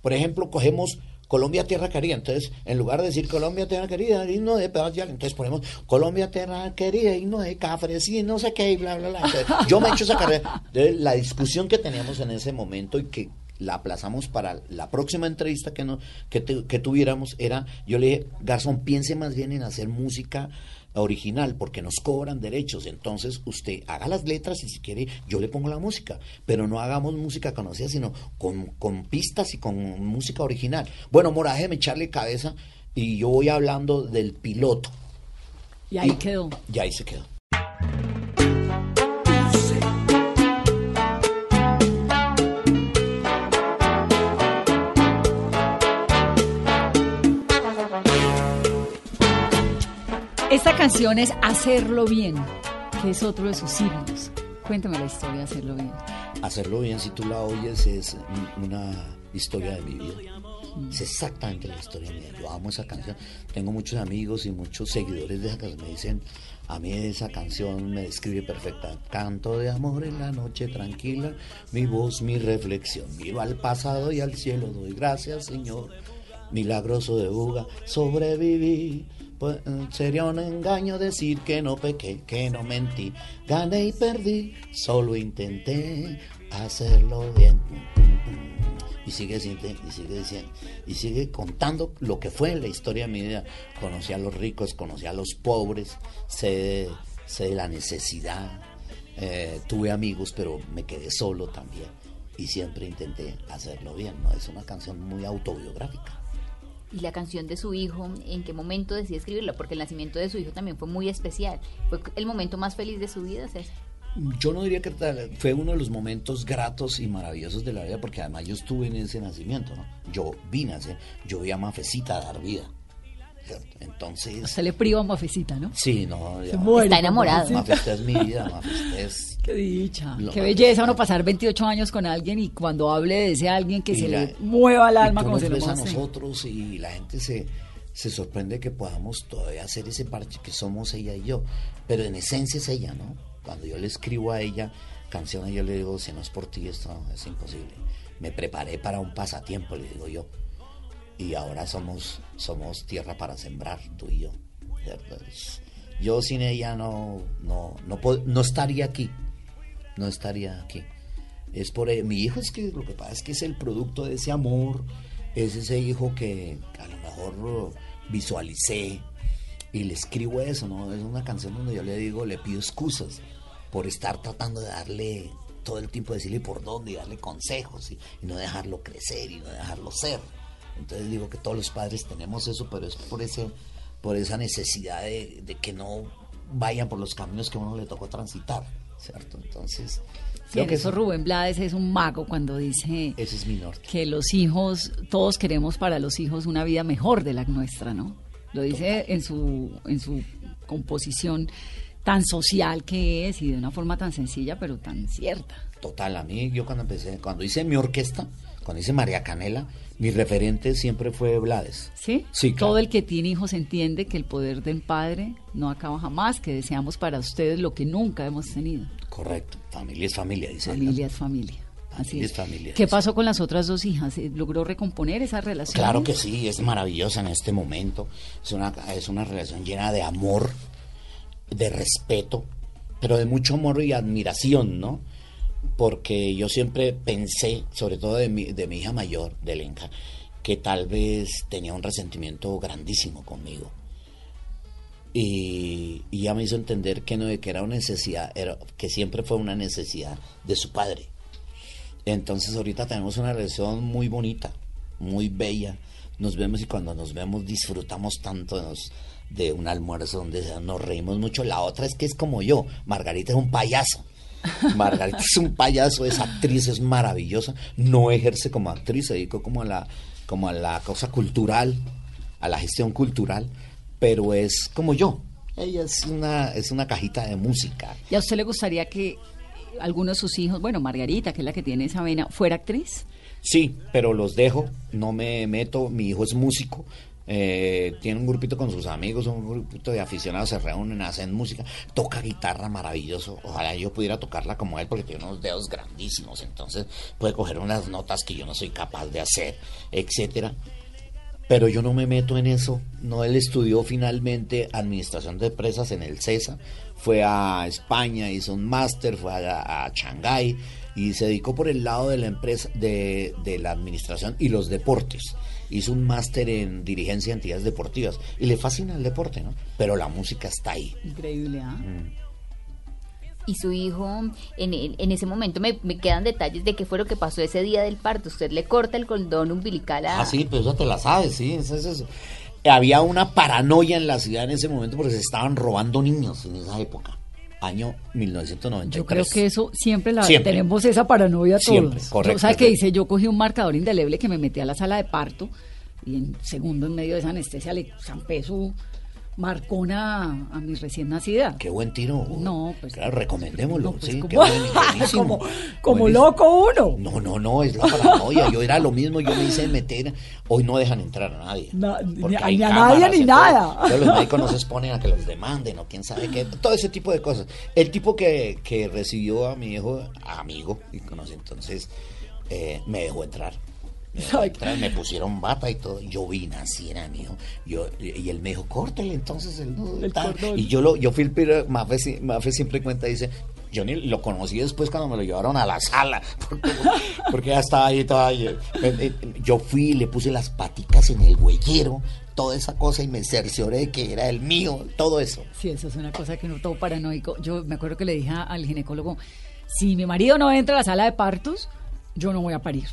por ejemplo, cogemos Colombia Tierra Querida. Entonces, en lugar de decir Colombia Tierra Querida, himno de paz, ya, entonces ponemos Colombia Tierra Querida, himno de cafres y no sé qué, y bla, bla, bla. Yo me echo esa carrera. Entonces, la discusión que teníamos en ese momento y que la aplazamos para la próxima entrevista que, no, que, que tuviéramos era, yo le dije, Garzón, piense más bien en hacer música original porque nos cobran derechos. Entonces usted haga las letras y si quiere yo le pongo la música, pero no hagamos música conocida, sino con, con pistas y con música original. Bueno, Mora, déjeme echarle cabeza y yo voy hablando del piloto.
Y ahí quedó.
Y ahí se quedó.
Esta canción es Hacerlo Bien, que es otro de sus signos. Cuéntame la historia de Hacerlo Bien.
Hacerlo bien, si tú la oyes, es un- una historia de mi vida. Es exactamente la historia mía. Yo amo esa canción. Tengo muchos amigos y muchos seguidores de esa canción. Me dicen, a mí esa canción me describe perfecta. Canto de amor en la noche tranquila, mi voz, mi reflexión. Miro al pasado y al cielo, doy gracias, Señor. Milagroso de buga, sobreviví. Pues, sería un engaño decir que no pequé, que no mentí. Gané y perdí, solo intenté hacerlo bien. Y sigue, y diciendo, y sigue contando lo que fue la historia de mi vida. Conocí a los ricos, conocí a los pobres, sé, sé de la necesidad. Eh, tuve amigos, pero me quedé solo también. Y siempre intenté hacerlo bien. ¿no? Es una canción muy autobiográfica.
Y la canción de su hijo, ¿en qué momento decide escribirla? Porque el nacimiento de su hijo también fue muy especial. ¿Fue el momento más feliz de su vida, César?
Yo no diría que tal- fue uno de los momentos gratos y maravillosos de la vida, porque además yo estuve en ese nacimiento, ¿no? Yo vi nacer, yo vi a Mafecita dar vida. Entonces,
Usted le priva a Mafecita, ¿no?
sí, no, ya-
muere
Está enamorado.
Mafecita
es mi vida, Mafecita es...
Qué dicha, qué belleza uno pasar 28 años con alguien y cuando hable de ese alguien que se
la-
le mueva el alma como se lo
a nosotros y la gente se, se sorprende que podamos todavía hacer ese parche que somos ella y yo. Pero en esencia es ella, ¿no? Cuando yo le escribo a ella canciones, yo le digo, si no es por ti, esto es imposible. Me preparé para un pasatiempo, le digo yo. Y ahora somos, somos tierra para sembrar, tú y yo. Yo sin ella no, no, no, no estaría aquí. No estaría aquí. Es por e- mi hijo es que lo que pasa es que es el producto de ese amor, es ese hijo que a lo mejor uh, visualicé y le escribo eso, ¿no? Es una canción donde yo le digo, le pido excusas por estar tratando de darle todo el tiempo decirle por dónde y darle consejos y, y no dejarlo crecer y no dejarlo ser. Entonces digo que todos los padres tenemos eso, pero es por ese, por esa necesidad de, de que no vayan por los caminos que a uno le tocó transitar, ¿cierto? Entonces,
Sí,
creo que
eso
eso-
Rubén Blades es un mago cuando dice
ese es mi norte.
que los hijos, todos queremos para los hijos una vida mejor de la nuestra, ¿no? Lo dice en su, en su composición tan social que es y de una forma tan sencilla pero tan cierta.
Total, a mí yo cuando empecé, cuando hice mi orquesta, cuando hice María Canela, mi referente siempre fue Blades.
¿Sí?
Sí, claro.
Todo el que tiene hijos entiende que el poder del padre no acaba jamás, que deseamos para ustedes lo que nunca hemos tenido.
Correcto, familia es familia, dice.
Familia es familia. Así es.
familia,
¿Qué pasó con las otras dos hijas? ¿Eh, ¿Logró recomponer esa relación?
Claro que sí, es maravillosa en este momento. Es una, es una relación llena de amor, de respeto, pero de mucho amor y admiración, ¿no? Porque yo siempre pensé, sobre todo de mi, de mi hija mayor, de Lenka, que tal vez tenía un resentimiento grandísimo conmigo. Y, ya me hizo entender que no, que era una necesidad, era, que siempre fue una necesidad de su padre. Entonces ahorita tenemos una relación muy bonita, muy bella. Nos vemos y cuando nos vemos disfrutamos tanto de, nos- de un almuerzo donde nos reímos mucho. La otra es que es como yo. Margarita es un payaso. Margarita es un payaso, es actriz, es maravillosa. No ejerce como actriz, se dedicó como a la, como a la cosa cultural, a la gestión cultural, pero es como yo. Ella es una, es una cajita de música.
¿Y a usted le gustaría que alguno de sus hijos, bueno, Margarita, que es la que tiene esa vena, fuera actriz?
Sí, pero los dejo, no me meto, mi hijo es músico, eh, tiene un grupito con sus amigos, un grupito de aficionados, se reúnen, hacen música, toca guitarra maravilloso, ojalá yo pudiera tocarla como él porque tiene unos dedos grandísimos, entonces puede coger unas notas que yo no soy capaz de hacer, etcétera. Pero yo no me meto en eso. No, él estudió finalmente administración de empresas en el CESA, fue a España, hizo un máster, fue a, a Shanghái y se dedicó por el lado de la empresa, de, de la administración y los deportes. Hizo un máster en dirigencia de entidades deportivas y le fascina el deporte, ¿no? Pero la música está ahí.
Increíble, ¿ah?
Y su hijo, en, ese momento me, me quedan detalles de qué fue lo que pasó ese día del parto. Usted le corta el cordón umbilical a...
Ah, sí, pero eso te la sabes, sí, eso es eso. Había una paranoia en la ciudad en ese momento porque se estaban robando niños en esa época, año 1993.
Yo creo que eso siempre la
Siempre.
tenemos esa paranoia todos.
Siempre, correcto.
Yo, ¿Sabe qué hice? Yo cogí un marcador indeleble que me metí a la sala de parto y en segundo en medio de esa anestesia le zampé su marcona a, mi recién nacida.
Qué buen tiro.
No, pues-
Claro, recomendémoslo,
No, pues,
sí.
como-
qué buen- buenísimo.
como, loco uno.
No, no, no, es la paranoia. Yo era lo mismo, yo me hice meter. Hoy no dejan entrar a nadie.
Na- ni
hay
ni a nadie ni
todo.
nada.
Entonces los médicos no se exponen a que los demanden o quién sabe qué. Todo ese tipo de cosas. El tipo que, que recibió a mi hijo, amigo, y conoce entonces, eh, me dejó entrar. Me, entrar, me pusieron bata y todo. Yo vi nacer a mi hijo. Yo, y él me dijo, córtale entonces el nudo.
El
tal".
cordón.
Y yo lo, yo fui el primero, Mafe, Mafe siempre cuenta, dice, yo ni lo conocí después cuando me lo llevaron a la sala, porque, porque ya estaba ahí todavía. Eh, eh, Yo fui y le puse las paticas en el huellero, toda esa cosa, y me cercioré de que era el mío, todo eso.
Sí, eso es una cosa que no todo paranoico. Yo me acuerdo que le dije al ginecólogo, si mi marido no entra a la sala de partos, yo no voy a parir.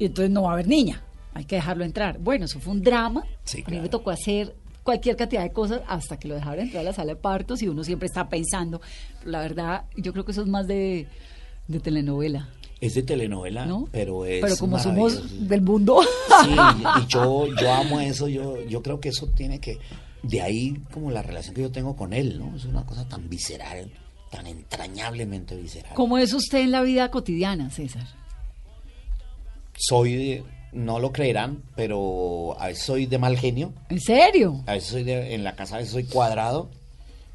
Y entonces no va a haber niña. Hay que dejarlo entrar. Bueno, eso fue un drama.
Sí,
a mí me tocó hacer cualquier cantidad de cosas hasta que lo dejaron entrar a la sala de partos y uno siempre está pensando. La verdad, yo creo que eso es más de, de telenovela,
Es de telenovela,
¿no?
pero es
Pero como somos del mundo.
Sí, y yo, yo amo eso, yo, yo creo que eso tiene que, de ahí como la relación que yo tengo con él, ¿no? Es una cosa tan visceral, tan entrañablemente visceral.
¿Cómo es usted en la vida cotidiana, César?
Soy, no lo creerán, pero a veces soy de mal genio,
¿En serio?
a veces soy de, en la casa a veces soy cuadrado,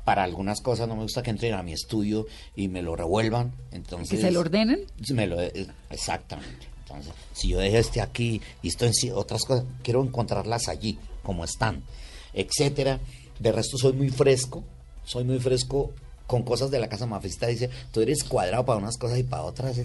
para algunas cosas no me gusta que entren a mi estudio y me lo revuelvan, entonces...
¿Que se lo ordenen?
Me lo- eh, exactamente. Entonces, si yo dejo este aquí y esto en otras cosas, quiero encontrarlas allí, como están, etcétera. De resto, soy muy fresco, soy muy fresco con cosas de la casa mafista. Dice, tú eres cuadrado para unas cosas y para otras.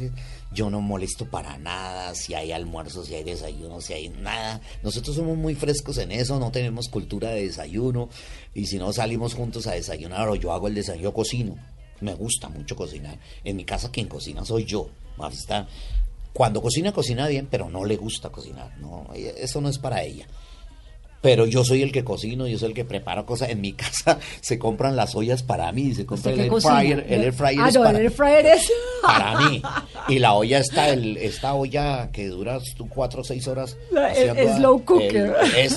Yo no molesto para nada, si hay almuerzos, si hay desayuno, si hay nada. Nosotros somos muy frescos en eso, no tenemos cultura de desayuno. Y si no salimos juntos a desayunar o yo hago el desayuno, yo cocino. Me gusta mucho cocinar. En mi casa quien cocina soy yo. Mafista, cuando cocina, cocina bien, pero no le gusta cocinar. No, eso no es para ella. Pero yo soy el que cocino, yo soy el que preparo cosas. En mi casa se compran las ollas para mí, se compra
¿Usted
el air
cocina?
fryer. El air fryer
ah,
es
no,
para,
el air fryer es...
para mí. Y la olla está, el, esta olla que dura tú cuatro o seis horas.
El-
haciendo,
slow
el-
cooker.
es,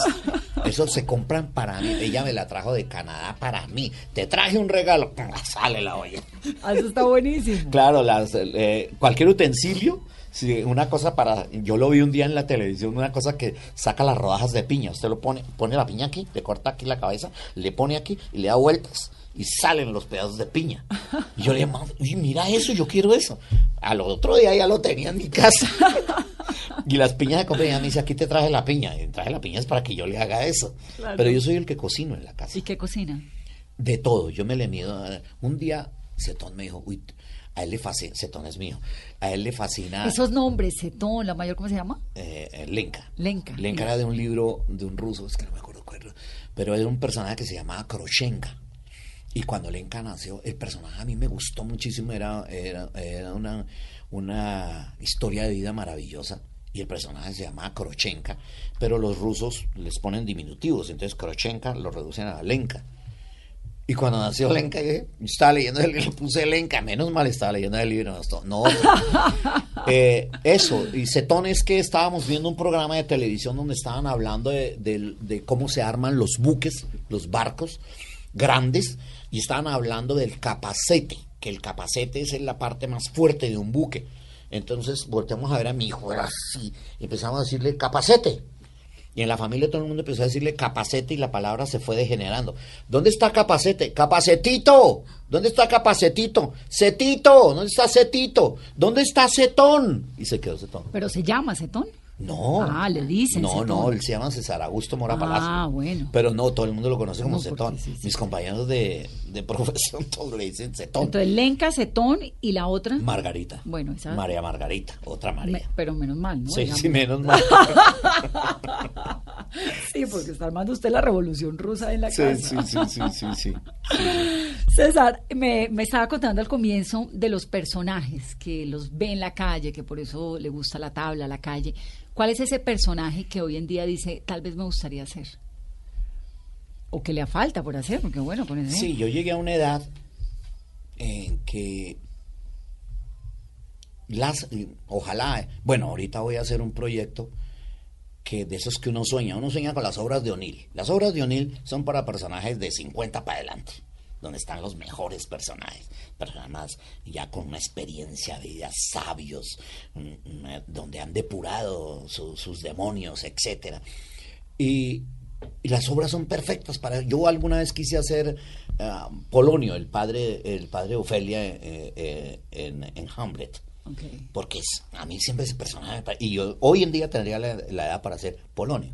eso se compran para mí. Ella me la trajo de Canadá para mí. Te traje un regalo, sale la olla.
Ah, Eso está buenísimo.
Claro, las, eh, cualquier utensilio, si una cosa para, yo lo vi un día en la televisión, una cosa que saca las rodajas de piña, usted lo pone, pone la piña aquí, le corta aquí la cabeza, le pone aquí y le da vueltas y salen los pedazos de piña. Y yo le dije, "Mam, uy, mira eso, yo quiero eso. Al otro día ya lo tenía en mi casa. Y las piñas de ella me dice, aquí te traje la piña. Y traje la piña es para que yo le haga eso.
Claro.
Pero yo soy el que cocino en la casa.
¿Y qué cocina?
De todo, yo me le mido. Un día, Cetón me dijo, uy, a él le fascina, Cetón es mío, a él le fascina
Esos nombres, Cetón, la mayor, ¿cómo se llama?
eh, eh, Lenka.
Lenka.
Lenka era de un libro de un ruso, es que no me acuerdo cuál, era, pero era un personaje que se llamaba Kroshenka. Y cuando Lenka nació, el personaje a mí me gustó muchísimo, era, era, era una, una historia de vida maravillosa. Y el personaje se llamaba Krochenka, pero los rusos les ponen diminutivos, entonces Krochenka lo reducen a Lenka. Y cuando nació Lenka, yo estaba leyendo el libro, le puse Lenka, menos mal estaba leyendo el libro, no. Eh, eso, y Cetón es que estábamos viendo un programa de televisión donde estaban hablando de, de- de cómo se arman los buques, los barcos grandes, y estaban hablando del capacete, que el capacete es la parte más fuerte de un buque. Entonces volteamos a ver a mi hijo, era así, y empezamos a decirle capacete. Y en la familia todo el mundo empezó a decirle capacete y la palabra se fue degenerando. ¿Dónde está capacete? Capacetito. ¿Dónde está capacetito? Cetito. ¿Dónde está cetito? ¿Dónde está cetón? Y se quedó cetón.
¿Pero se llama Cetón?
No.
Ah, le dicen
No, no, él se llama César Augusto Mora
Ah,
Palacio.
bueno.
Pero no, todo el mundo lo conoce como
No,
Cetón.
sí, sí.
Mis compañeros de, de profesión todos le dicen Cetón.
Entonces, Lenca, Cetón y la otra.
Margarita.
Bueno, esa-
María Margarita, otra María.
Me- pero menos mal, ¿no?
sí,
Digamos.
sí, menos mal.
Sí, porque está armando usted la revolución rusa en la
sí,
casa.
sí, sí, sí, sí, sí.
César, me, me estaba contando al comienzo de los personajes que los ve en la calle, que por eso le gusta la tabla, la calle. ¿Cuál es ese personaje que hoy en día dice, tal vez me gustaría hacer? O que le falta por hacer, porque bueno, con ese...
Sí, yo llegué a una edad en que las ojalá, bueno, ahorita voy a hacer un proyecto que de esos que uno sueña, uno sueña con las obras de O'Neill. Las obras de O'Neill son para personajes de 50 para adelante, donde están los mejores personajes, personas ya con una experiencia de vida, sabios, mm, mm, donde han depurado su- sus demonios, etcétera. Y, las obras son perfectas para yo alguna vez quise hacer ah, Polonio el padre el padre Ofelia eh, eh, en Hamlet
Ok.
porque es- a mí siempre ese personaje y yo hoy en día tendría la, la edad para hacer Polonio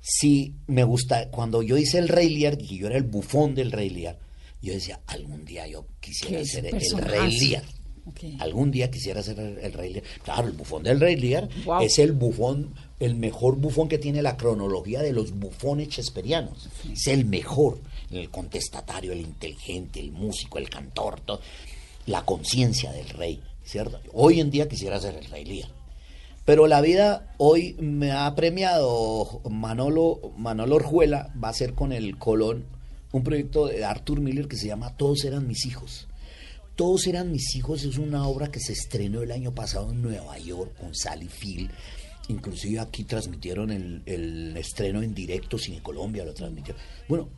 sí me gusta cuando yo hice el Rey Lear y yo era el bufón del Rey Lear yo decía algún día yo quisiera
Que
ser
un
el Rey. Lear
Ok.
Algún día quisiera ser el, el Rey Lear. Claro, el bufón del Rey Lear
Guau.
es el bufón, el mejor bufón que tiene la cronología de los bufones shakespearianos. Es el mejor, el contestatario, el inteligente, el músico, el cantor, todo. la conciencia del rey, ¿cierto? Hoy en día quisiera ser el Rey Lear. Pero la vida hoy me ha premiado Manolo, Manolo Orjuela, va a ser con el Colón un proyecto de Arthur Miller que se llama Todos eran mis hijos. Todos eran mis hijos es una obra que se estrenó el año pasado en Nueva York con Sally Field. Inclusive aquí transmitieron el, estreno en directo, Cine Colombia lo transmitió. Bueno,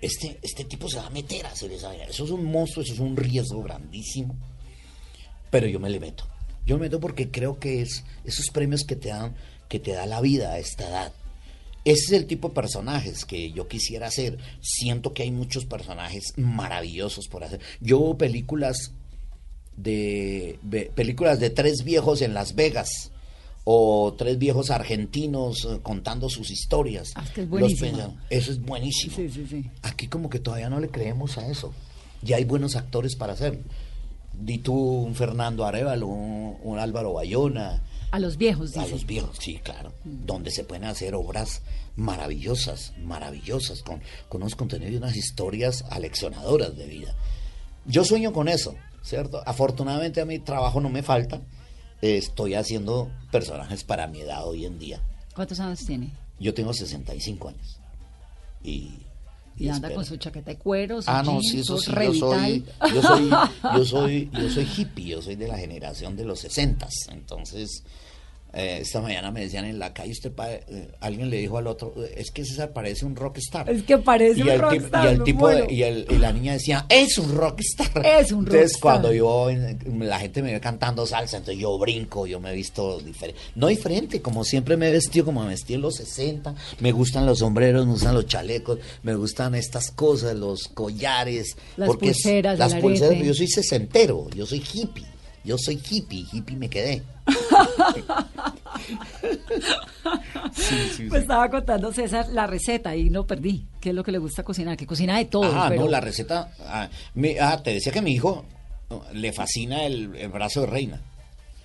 este, este tipo se va a meter a hacer esa vaina. Eso es un monstruo, eso es un riesgo grandísimo. Pero yo me le meto. Yo me meto porque creo que es esos premios que te dan, que te da la vida a esta edad. Ese es el tipo de personajes que yo quisiera hacer. Siento que hay muchos personajes maravillosos por hacer. Yo veo películas de, de- películas de tres viejos en Las Vegas o tres viejos argentinos eh, contando sus historias.
Ah, es que es buenísimo.
Eso es buenísimo.
Sí, sí, sí.
Aquí como que todavía no le creemos a eso. Ya hay buenos actores para hacerlo. Di tú un Fernando Arevalo, un, un Álvaro Bayona,
A los viejos,
a
dice.
los viejos, sí, claro. Donde se pueden hacer obras maravillosas, maravillosas, con, con unos contenidos y unas historias aleccionadoras de vida. Yo sueño con eso, ¿cierto? Afortunadamente a mi trabajo no me falta. Estoy haciendo personajes para mi edad hoy en día.
¿Cuántos años tiene?
Yo tengo 65 años. Y,
Y anda con su chaqueta de cuero, su
Ah, no, sí, eso sí, yo soy, yo soy, yo soy, yo soy hippie, yo soy de la generación de los sesentas, entonces eh, esta mañana me decían en la calle, usted eh, alguien le dijo al otro, es que César parece un rockstar.
Es que parece
y
un
el
rockstar,
y el tipo de- y, el- y la niña decía, es un rockstar.
Es un
Entonces
rockstar.
cuando yo, la gente me ve cantando salsa, entonces yo brinco, yo me he visto diferente. No diferente, como siempre me he vestido como me vestí en los 60. Me gustan los sombreros, me gustan los chalecos, me gustan estas cosas, los collares.
Las
porque
pulseras,
las pulseras, yo soy sesentero, yo soy hippie. Yo soy hippie, hippie me quedé. Sí, sí, sí.
estaba contando César la receta y no perdí. ¿Qué es lo que le gusta cocinar? Que cocina de todo.
Ah,
pero
no, la receta. ah, mi- ah, te decía que mi hijo oh, le fascina el, el brazo de reina.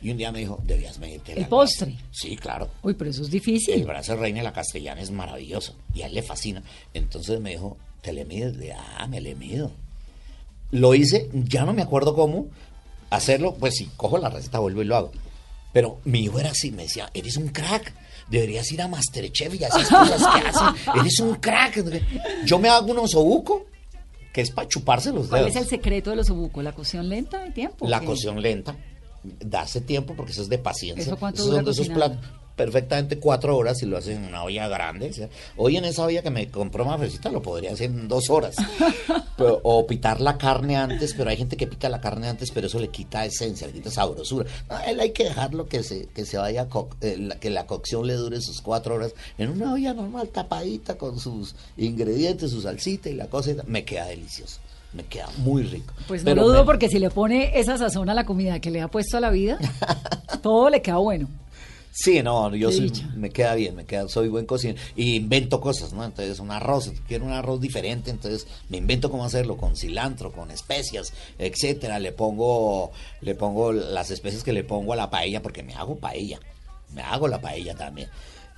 Y un día me dijo, debías medirte
El postre.
Sí, claro.
Uy, pero eso es
El
difícil.
brazo de reina de la castellana es maravilloso. Y a él le fascina. Entonces me dijo, ¿te le mides? Le, ah, me le mido. Lo hice, ya no me acuerdo cómo hacerlo. Pues si cojo la receta, vuelvo y lo hago. Pero mi hijo era así, me decía, eres un crack. Deberías ir a Masterchef y esas cosas que hacen. Eres un crack. Yo me hago un osobuco, que es para chuparse los
¿Cuál
dedos.
es el secreto de los obucos? ¿La cocción lenta de tiempo?
La cocción lenta, darse tiempo porque eso es de paciencia.
¿Eso cuánto
Esos
dura
son de esos platos perfectamente cuatro horas si lo hacen en una olla grande. o sea, hoy en esa olla que me compró Mafrecita lo podría hacer en dos horas. Pero- o pitar la carne antes, pero hay gente que pica la carne antes, pero eso le quita esencia, le quita sabrosura. No, él hay que dejarlo que se, que se vaya, co- eh, la- que la cocción le dure sus cuatro horas en una olla normal, tapadita, con sus ingredientes, su salsita y la cosa. y. Me queda delicioso. Me queda muy rico.
Pues no
Pero
lo dudo
me-
porque si le pone esa sazón a la comida que le ha puesto a la vida, todo le queda bueno.
Sí, no, yo soy- me queda bien, me queda, soy buen cocinero. Y invento cosas, ¿no? Entonces, un arroz, quiero un arroz diferente, entonces me invento cómo hacerlo, con cilantro, con especias, etcétera. Le pongo, le pongo las especias que le pongo a la paella, porque me hago paella. Me hago la paella también.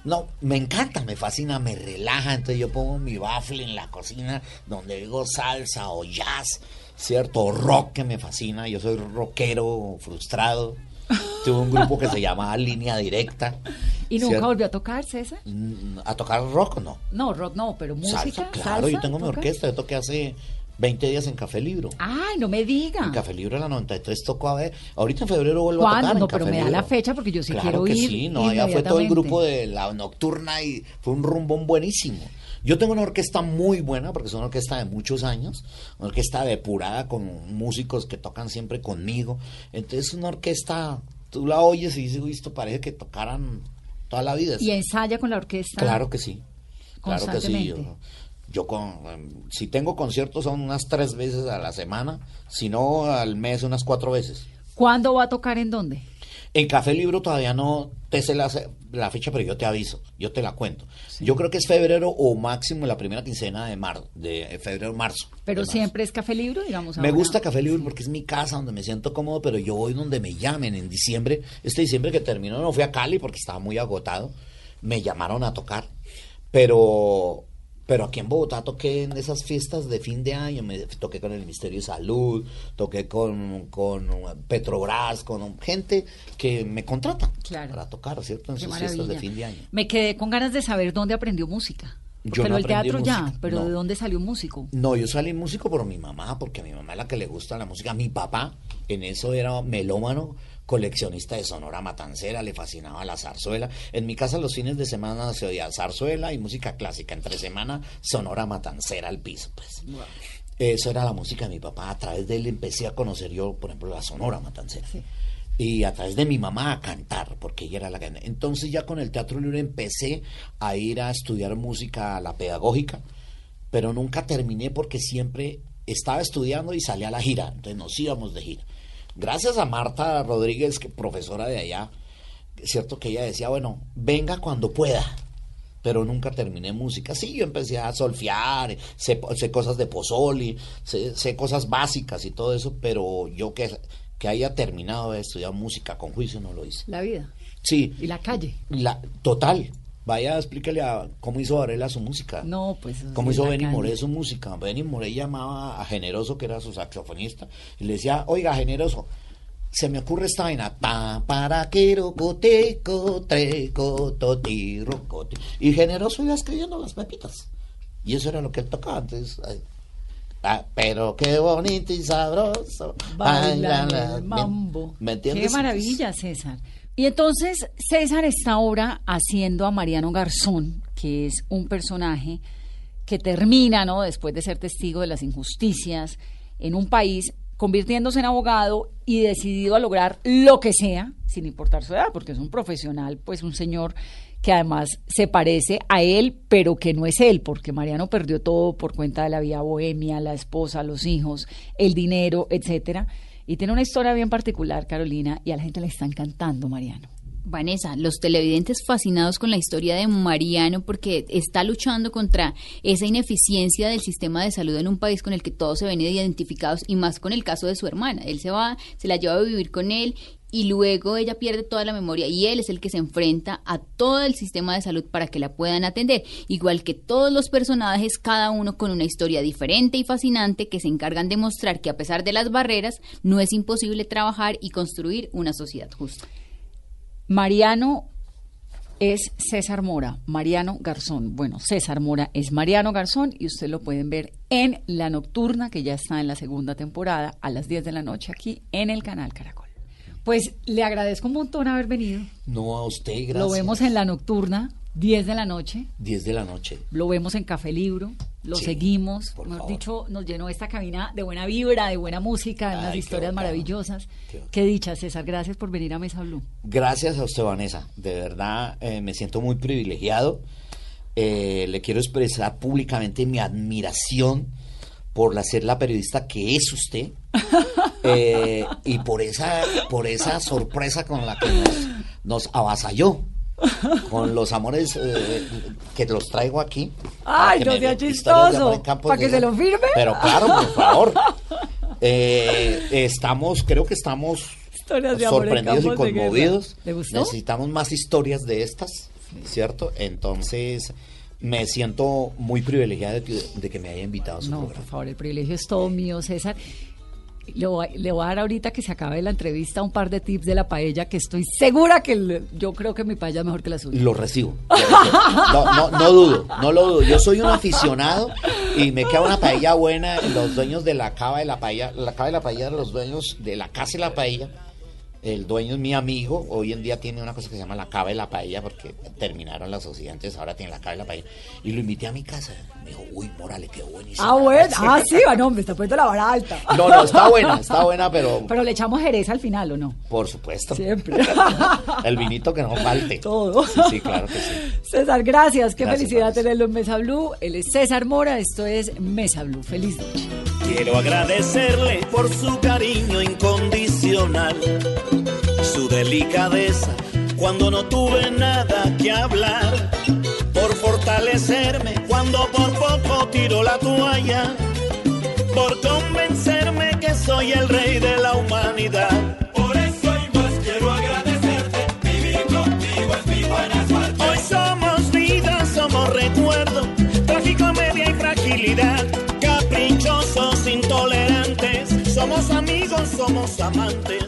No, me encanta, me fascina, me relaja. Entonces yo pongo mi baffle en la cocina donde digo salsa o jazz, ¿cierto? O rock que me fascina. Yo soy rockero frustrado. Tuve un grupo que se llamaba Línea Directa.
¿Y nunca volvió a tocar, César?
Mm, ¿A tocar rock no?
No, rock no, pero música.
Salsa, claro,
salsa,
yo tengo mi
¿toca?
orquesta, yo toqué hace 20 días en Café Libro.
Ay, no me diga.
En Café Libro de la 93 tocó a ver. Ahorita en febrero vuelvo a tocar. en
No, pero me da la fecha porque yo sí
Claro
quiero
que
ir
Sí, no, allá fue todo el grupo de la nocturna y fue un rumbón buenísimo. Yo tengo una orquesta muy buena porque es una orquesta de muchos años, una orquesta depurada con músicos que tocan siempre conmigo. Entonces, una orquesta, tú la oyes y dices, "Uy, esto parece que tocaran toda la vida.
Y ensaya con la orquesta.
Claro que sí. Claro que sí. Yo, con, em, si tengo conciertos son unas tres veces a la semana, si no al mes unas cuatro veces.
¿Cuándo va a tocar en dónde?
En Café Libro todavía no te sé la, la fecha, pero yo te aviso, yo te la cuento. Yo creo que es febrero o máximo la primera quincena de marzo, de febrero marzo.
Pero
marzo.
siempre es Café Libro, digamos.
Me gusta Café Libre porque es mi casa donde me siento cómodo, pero yo voy donde me llamen en diciembre. Este diciembre que terminó no fui a Cali porque estaba muy agotado. Me llamaron a tocar, pero Pero aquí en Bogotá toqué en esas fiestas de fin de año, me toqué con el Ministerio de Salud, toqué con, con Petrobras, con gente que me contrata
Claro.
para tocar, ¿cierto? En
Qué
sus fiestas de fin de año.
Me quedé con ganas de saber dónde aprendió música.
Yo
pero
no
el teatro ya, pero
no.
¿de dónde salió músico?
No, yo salí músico por mi mamá, porque a mi mamá es la que le gusta la música. Mi papá en eso era melómano, coleccionista de sonora matancera, le fascinaba la zarzuela. En mi casa los fines de semana se oía zarzuela y música clásica. Entre semana, sonora matancera al piso, pues. Eso era la música de mi papá. A través de él empecé a conocer yo, por ejemplo, la sonora matancera. Y a través de mi mamá a cantar, porque ella era la que... Entonces ya con el Teatro Libre empecé a ir a estudiar música, a la pedagógica, pero nunca terminé porque siempre estaba estudiando y salía a la gira. Entonces nos íbamos de gira. Gracias a Marta Rodríguez, que profesora de allá, es cierto que ella decía, bueno, venga cuando pueda pero nunca terminé música. Sí, yo empecé a solfear, sé, sé cosas de pozoli, sé, sé cosas básicas y todo eso, pero yo que, que haya terminado de estudiar música con juicio no lo hice.
La vida.
Sí,
Y la calle.
la, total. Vaya, explíquele a cómo hizo Varela su música.
No, pues.
¿Cómo hizo Benny. Moré su música? Benny Moré llamaba a Generoso, que era su saxofonista, y le decía, oiga, Generoso, se me ocurre esta vaina. Pa, para, quiero, coteco, treco, toti, rocoti. Y Generoso iba escribiendo las pepitas. Y eso era lo que él tocaba. Ay, ah, pero qué bonito y sabroso. Baila la-
el mambo.
¿Me entiendes?
Qué maravilla, César. Y entonces César está ahora haciendo a Mariano Garzón, que es un personaje que termina, ¿no? Después de ser testigo de las injusticias en un país, convirtiéndose en abogado y decidido a lograr lo que sea, sin importar su edad, porque es un profesional, pues un señor que además se parece a él, pero que no es él, porque Mariano perdió todo por cuenta de la vida bohemia, la esposa, los hijos, el dinero, etcétera. Y tiene una historia bien particular, Carolina, y a la gente le está encantando, Mariano.
Vanessa, los televidentes fascinados con la historia de Mariano porque está luchando contra esa ineficiencia del sistema de salud en un país con el que todos se ven identificados y más con el caso de su hermana. Él se va, se la lleva a vivir con él y luego ella pierde toda la memoria y él es el que se enfrenta a todo el sistema de salud para que la puedan atender. Igual que todos los personajes, cada uno con una historia diferente y fascinante que se encargan de mostrar que a pesar de las barreras no es imposible trabajar y construir una sociedad justa.
Mariano es César Mora, Mariano Garzón. Bueno, César Mora es Mariano Garzón y ustedes lo pueden ver en La Nocturna, que ya está en la segunda temporada, a las 10 de la noche aquí en el canal Caracol. Pues le agradezco un montón haber venido.
No a usted, gracias.
Lo vemos en La Nocturna, 10 de la noche.
10 de la noche.
Lo vemos en Café Libro, lo
Sí,
seguimos.
por
Mejor
favor.
dicho, nos llenó esta cabina de buena vibra, de buena música, de
Ay,
unas historias
bacano.
maravillosas.
Qué.
Qué dicha, César. Gracias por venir a Mesa Blue.
Gracias a usted, Vanessa. De verdad, eh, me siento muy privilegiado. Eh, le quiero expresar públicamente mi admiración por la, ser la periodista que es usted eh, y por esa, por esa sorpresa con la que nos, nos avasalló. Con los amores eh, que los traigo aquí.
Ay, no sea chistoso. ¿Para que se lo firme?
Pero claro, por favor. Eh, estamos, creo que estamos
Historias
sorprendidos y conmovidos.
¿Le gustó?
Necesitamos más historias de estas, ¿cierto? Entonces, me siento muy privilegiado de que, de que me haya invitado a su
No, por
programa.
favor, el privilegio es todo mío, César. Le voy, le voy a dar ahorita que se acabe la entrevista un par de tips de la paella que estoy segura que yo creo que mi paella es mejor que la suya.
Lo lo recibo. No, no, no dudo, no lo dudo. Yo soy un aficionado y me queda una paella buena. Los dueños de la cava de la paella, la cava de la paella, los dueños de la casa de la paella. El dueño es mi amigo. Hoy en día tiene una cosa que se llama la cava de la paella porque terminaron las sociedades, ahora tiene la cava de la paella. Y lo invité a mi casa. Me dijo, uy, Mora, le quedó buenísimo.
Ah, bueno, ah, sí, ah, no, me está poniendo la vara alta.
No, no, está buena, está buena, pero
Pero le echamos jerez al final, ¿o no?
por supuesto.
Siempre.
El vinito que no falte.
Todo.
Sí, sí, claro que sí.
César, gracias. Qué
Gracias,
felicidad
Vanessa.
tenerlo en Mesa Blue. Él es César Mora, esto es Mesa Blue. Feliz noche.
Quiero agradecerle por su cariño incondicional, su delicadeza cuando no tuve nada que hablar, fortalecerme cuando por poco tiro la toalla, por convencerme que soy el rey de la humanidad. Por eso y más quiero agradecerte, vivir contigo es mi buena suerte. Hoy somos vida, somos recuerdo, trágico, media y fragilidad, caprichosos, intolerantes, somos
amigos, somos amantes.